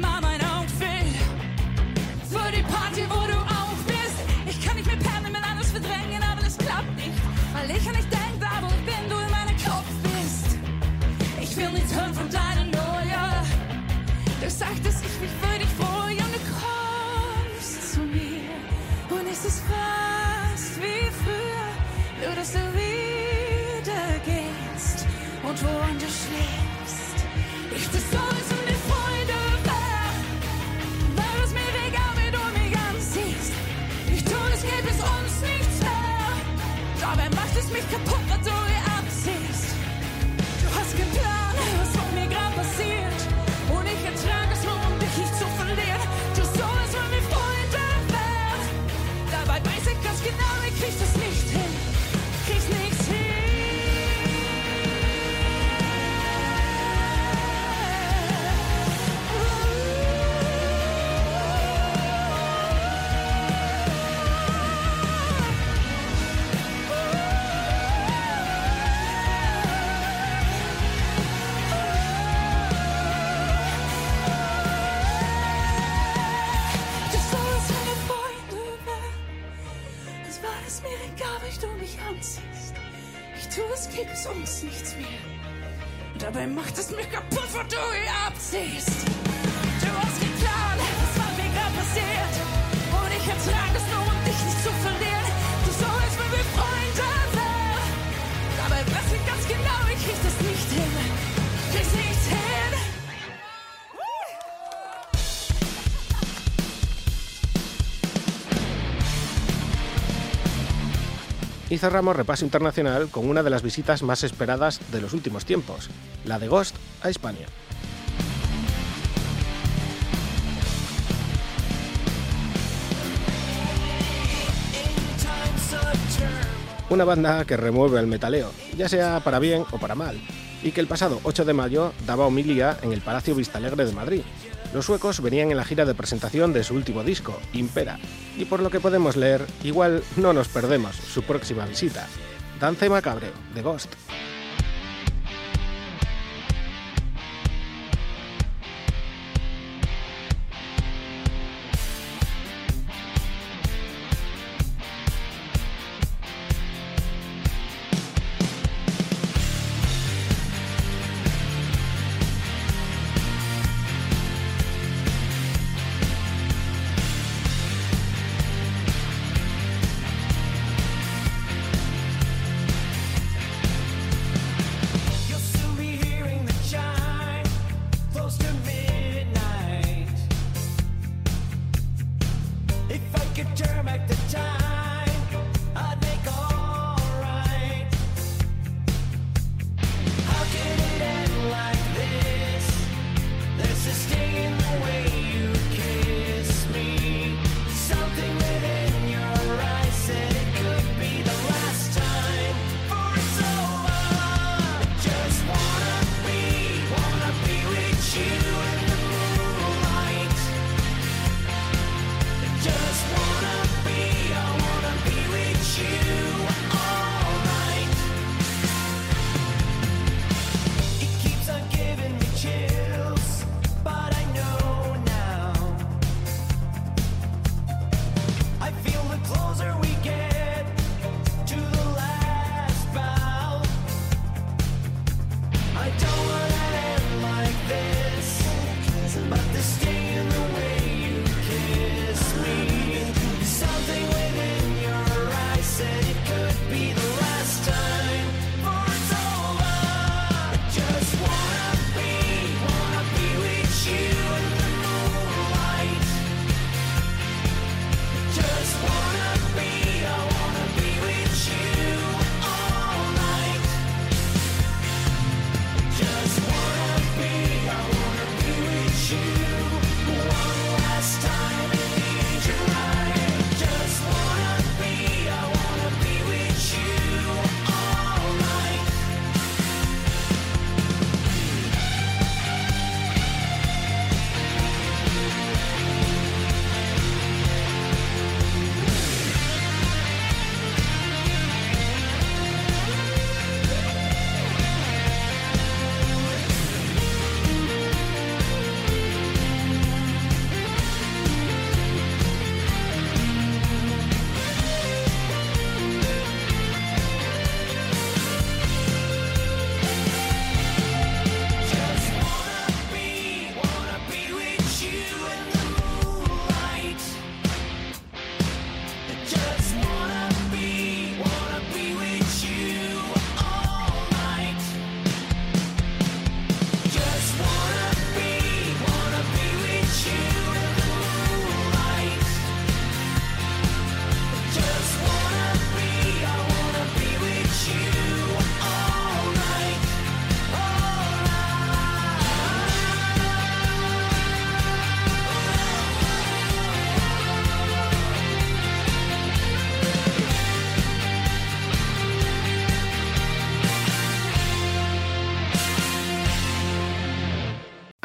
ist fast wie früher, nur dass du wieder gehst und woanders schläfst. Gibt uns nichts mehr. Dabei macht es mich kaputt, wo du hier abziehst. Du hast getan, was war mir gerade passiert. Und ich ertrage es nur, um dich nicht zu verlieren. Du sollst, wenn wir Freunde wären. Dabei weiß ich ganz genau, Y cerramos repaso internacional con una de las visitas más esperadas de los últimos tiempos, la de Ghost a España. Una banda que remueve el metaleo, ya sea para bien o para mal, y que el pasado 8 de mayo daba homilía en el Palacio Vistalegre de Madrid. Los suecos venían en la gira de presentación de su último disco, Impera, y por lo que podemos leer, igual no nos perdemos su próxima visita. Dance Macabre, de Ghost.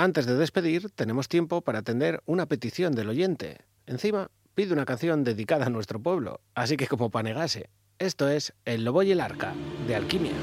Antes de despedir, tenemos tiempo para atender una petición del oyente. Encima, pide una canción dedicada a nuestro pueblo, así que como para negarse, esto es El Lobo y el Arca, de Alquimia.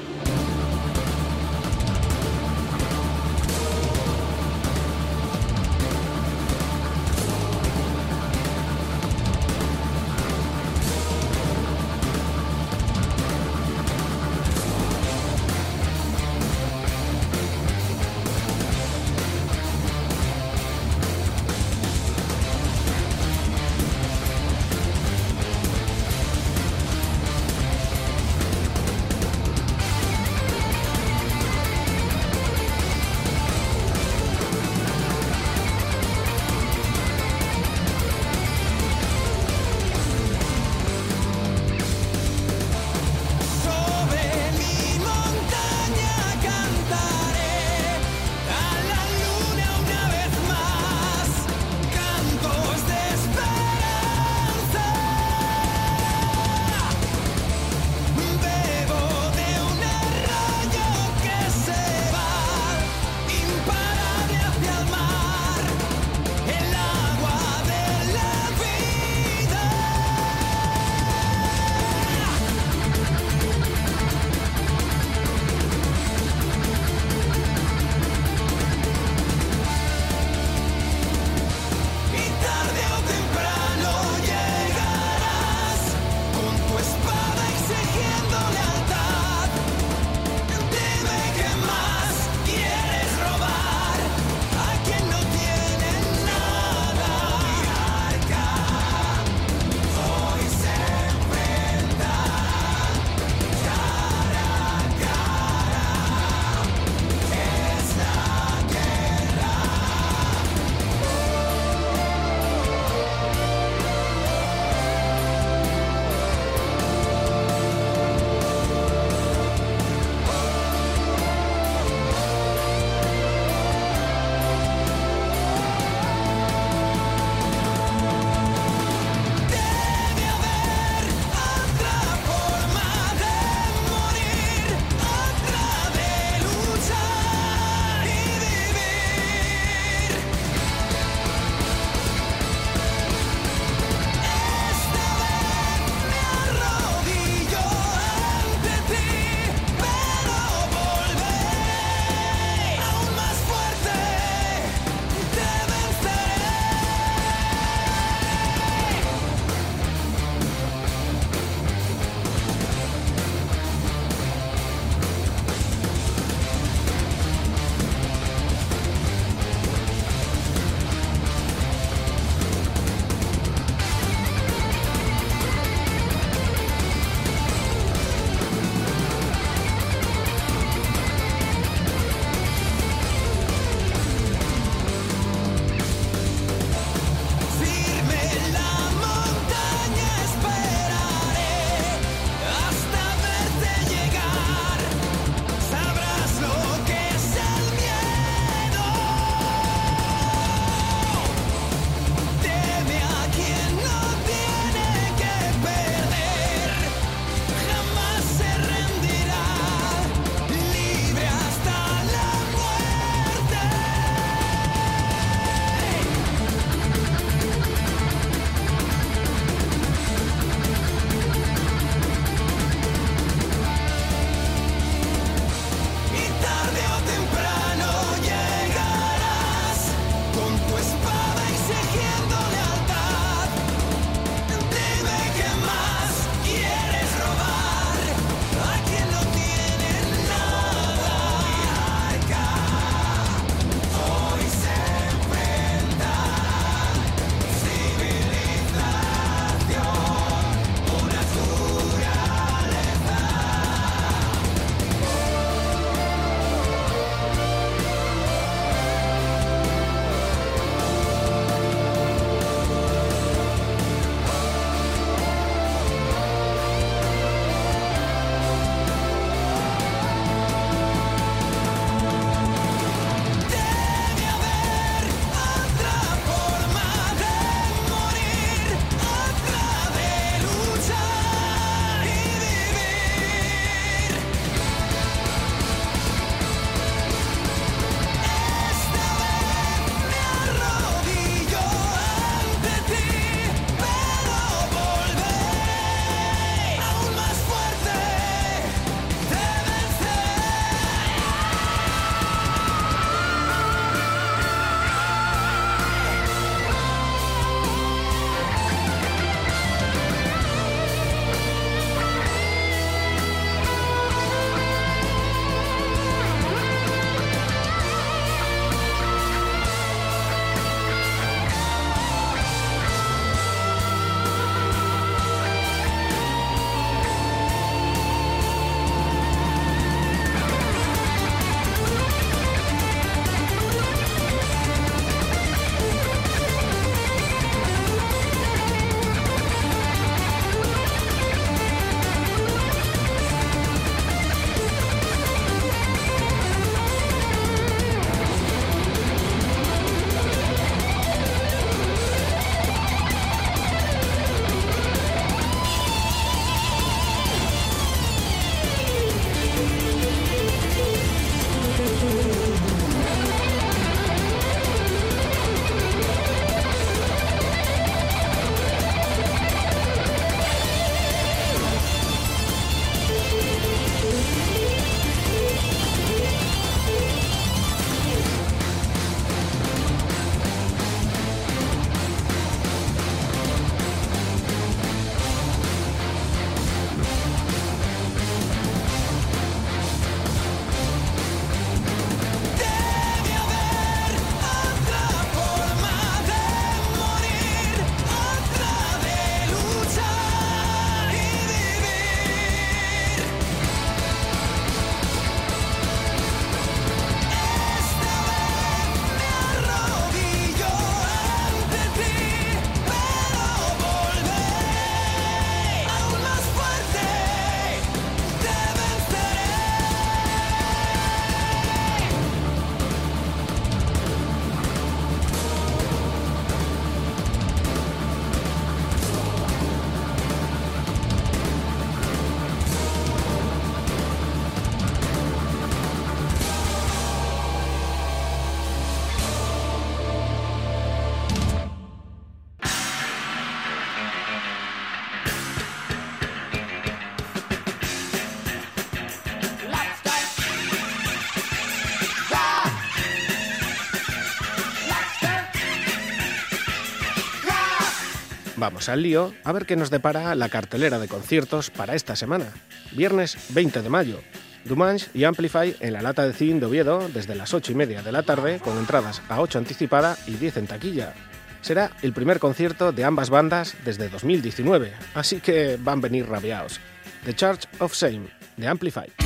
Vamos al lío a ver qué nos depara la cartelera de conciertos para esta semana. Viernes 20 de mayo. Dumanche y Amplify en la lata de cine de Oviedo desde las 8 y media de la tarde con entradas a 8 anticipada y 10 en taquilla. Será el primer concierto de ambas bandas desde 2019, así que van a venir rabiaos. The Church of Shame de Amplify.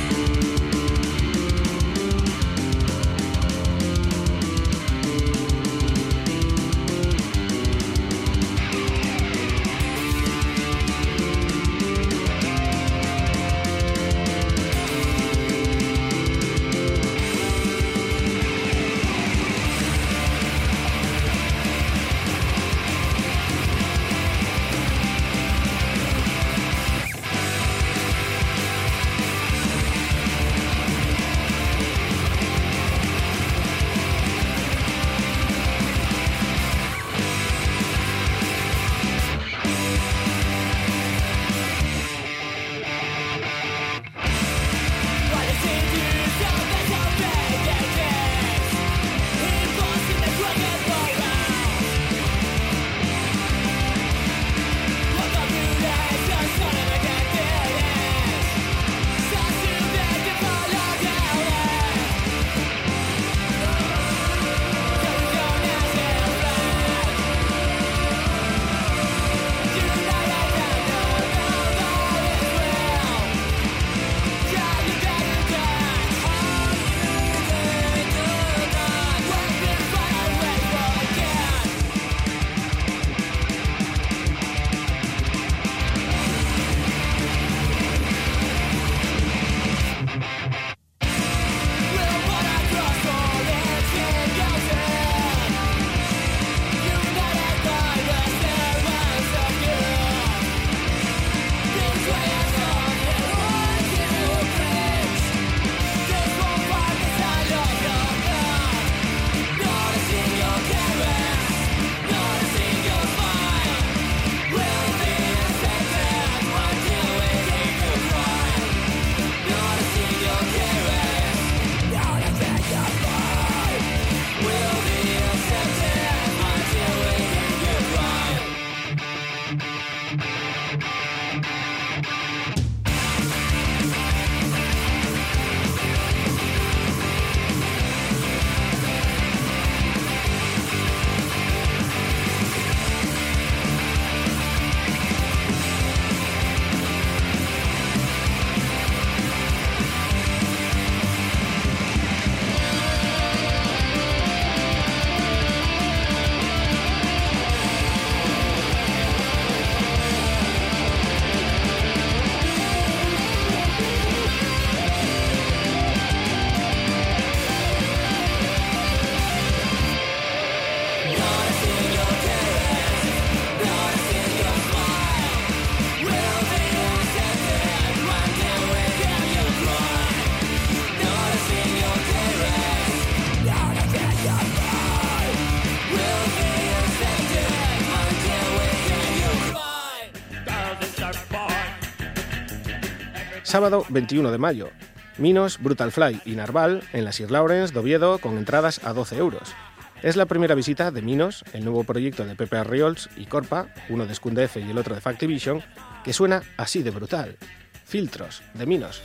Sábado 21 de mayo. Minos, Brutal Fly y Narval en la Sir Lawrence de Oviedo con entradas a 12 euros. Es la primera visita de Minos, el nuevo proyecto de Pepe Arriols y Corpa, uno de Scundef y el otro de Factivision, que suena así de brutal. Filtros, de Minos.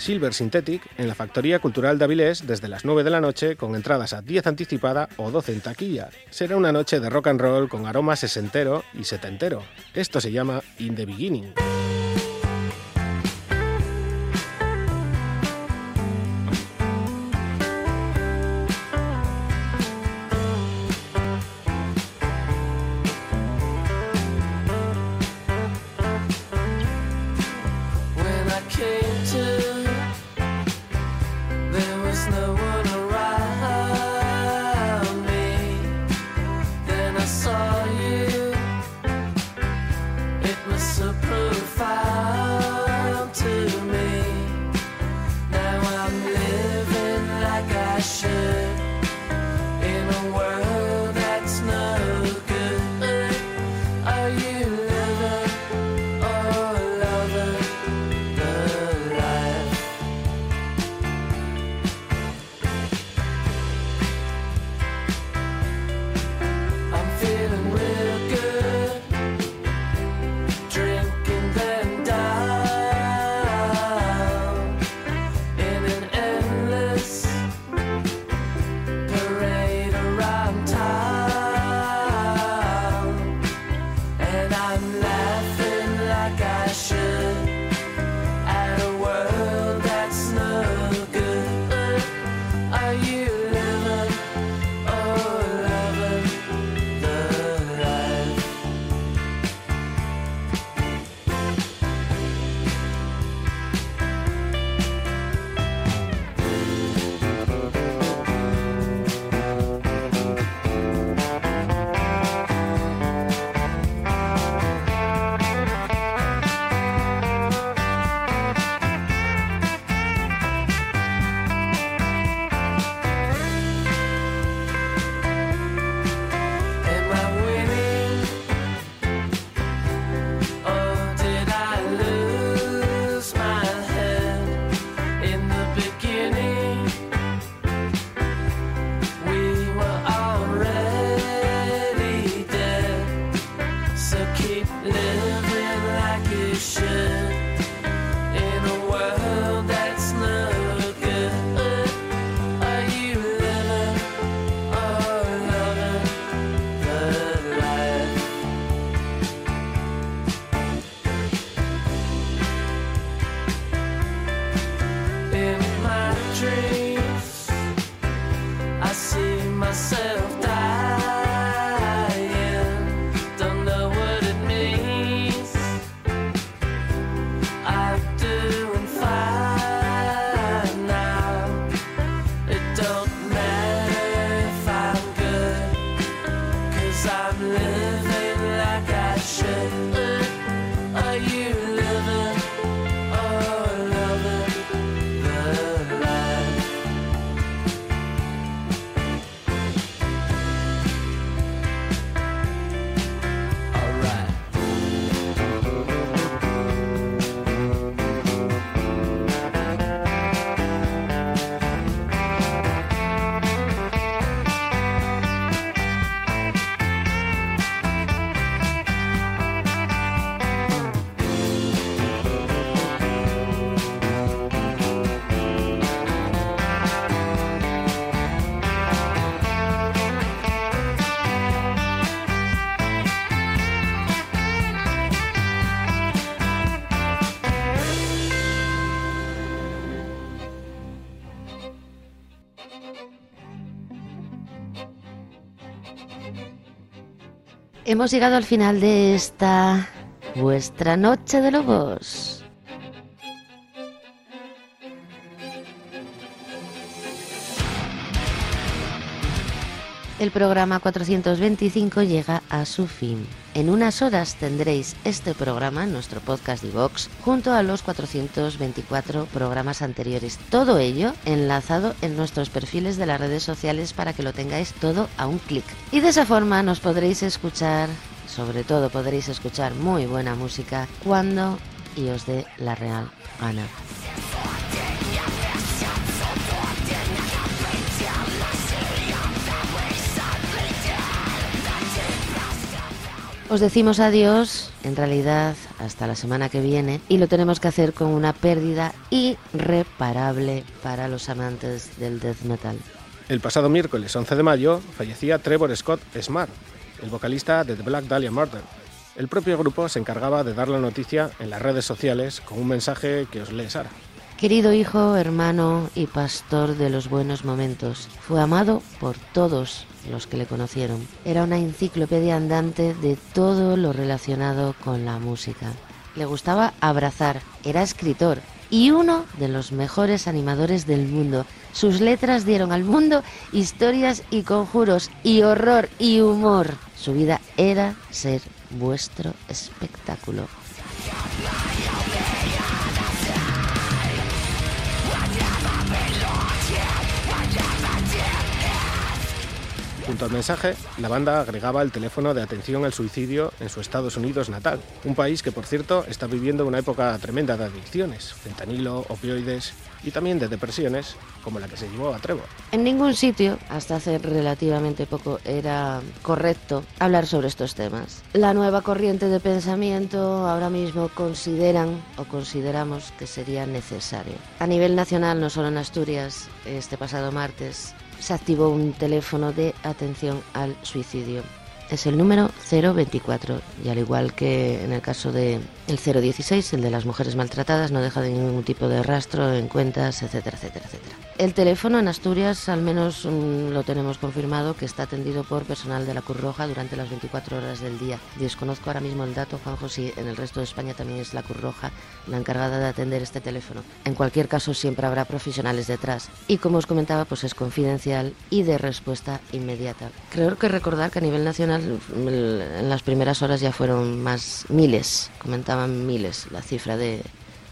Silver Synthetic en la Factoría Cultural de Avilés desde las 9 de la noche con entradas a 10 anticipada o 12 en taquilla. Será una noche de rock and roll con aroma sesentero y setentero. Esto se llama In the Beginning. Hemos llegado al final de esta vuestra noche de lobos. El programa 425 llega a su fin. En unas horas tendréis este programa nuestro podcast de Vox junto a los 424 programas anteriores. Todo ello enlazado en nuestros perfiles de las redes sociales para que lo tengáis todo a un clic. Y de esa forma nos podréis escuchar, sobre todo podréis escuchar muy buena música cuando y os dé la real gana. Os decimos adiós, en realidad hasta la semana que viene, y lo tenemos que hacer con una pérdida irreparable para los amantes del death metal. El pasado miércoles 11 de mayo fallecía Trevor Scott Smart, el vocalista de The Black Dahlia Murder. El propio grupo se encargaba de dar la noticia en las redes sociales con un mensaje que os lee Sara. Querido hijo, hermano y pastor de los buenos momentos, fue amado por todos los que le conocieron. Era una enciclopedia andante de todo lo relacionado con la música. Le gustaba abrazar, era escritor y uno de los mejores animadores del mundo. Sus letras dieron al mundo historias y conjuros y horror y humor. Su vida era ser vuestro espectáculo. Junto al mensaje, la banda agregaba el teléfono de atención al suicidio en su Estados Unidos natal, un país que por cierto está viviendo una época tremenda de adicciones, fentanilo, opioides y también de depresiones, como la que se llevó a Trevor. En ningún sitio, hasta hace relativamente poco, era correcto hablar sobre estos temas. La nueva corriente de pensamiento ahora mismo consideran o consideramos que sería necesario. A nivel nacional, no solo en Asturias, este pasado martes se activó un teléfono de atención al suicidio. Es el número 024 y al igual que en el caso de el 016, el de las mujeres maltratadas, no deja de ningún tipo de rastro en cuentas, etcétera, etcétera, etcétera. El teléfono en Asturias, al menos mm, lo tenemos confirmado, que está atendido por personal de la Cruz Roja durante las 24 horas del día. Desconozco ahora mismo el dato, Juanjo, si en el resto de España también es la Cruz Roja la encargada de atender este teléfono. En cualquier caso, siempre habrá profesionales detrás. Y como os comentaba, pues es confidencial y de respuesta inmediata. Creo que recordar que a nivel nacional, el- en las primeras horas ya fueron más miles, miles la cifra de,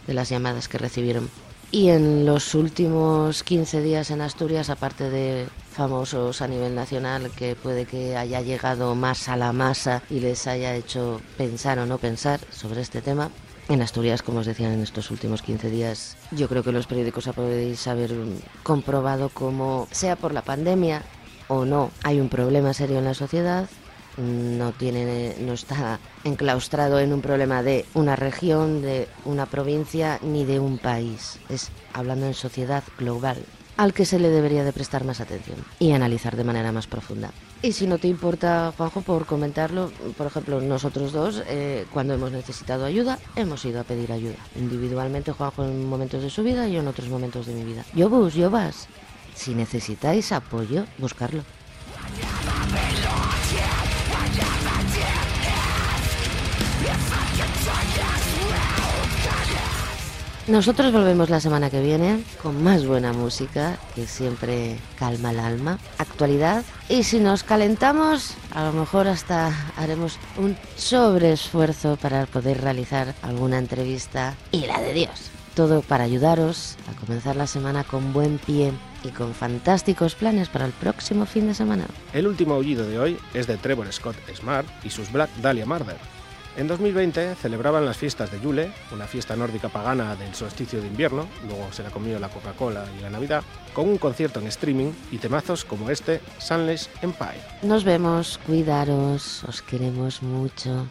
de las llamadas que recibieron. Y en los últimos 15 días en Asturias, aparte de famosos a nivel nacional, que puede que haya llegado más a la masa y les haya hecho pensar o no pensar sobre este tema, en Asturias, como os decía, en estos últimos 15 días, yo creo que los periódicos podéis haber comprobado cómo, sea por la pandemia o no, hay un problema serio en la sociedad, no tiene no está enclaustrado en un problema de una región, de una provincia ni de un país. Es hablando en sociedad global al que se le debería de prestar más atención y analizar de manera más profunda. Y si no te importa, Juanjo, por comentarlo, por ejemplo, nosotros dos, eh, cuando hemos necesitado ayuda, hemos ido a pedir ayuda. Individualmente, Juanjo en momentos de su vida y en otros momentos de mi vida. Yo bus, yo vas. Si necesitáis apoyo, buscarlo. Nosotros volvemos la semana que viene con más buena música que siempre calma el alma, actualidad y si nos calentamos a lo mejor hasta haremos un sobreesfuerzo para poder realizar alguna entrevista y la de Dios. Todo para ayudaros a comenzar la semana con buen pie y con fantásticos planes para el próximo fin de semana. El último aullido de hoy es de Trevor Scott Smart y sus Black Dahlia Murder. En 2020 celebraban las fiestas de Yule, una fiesta nórdica pagana del solsticio de invierno, luego se la comió la Coca-Cola y la Navidad, con un concierto en streaming y temazos como este, Sunless Empire. Nos vemos, cuidaros, os queremos mucho.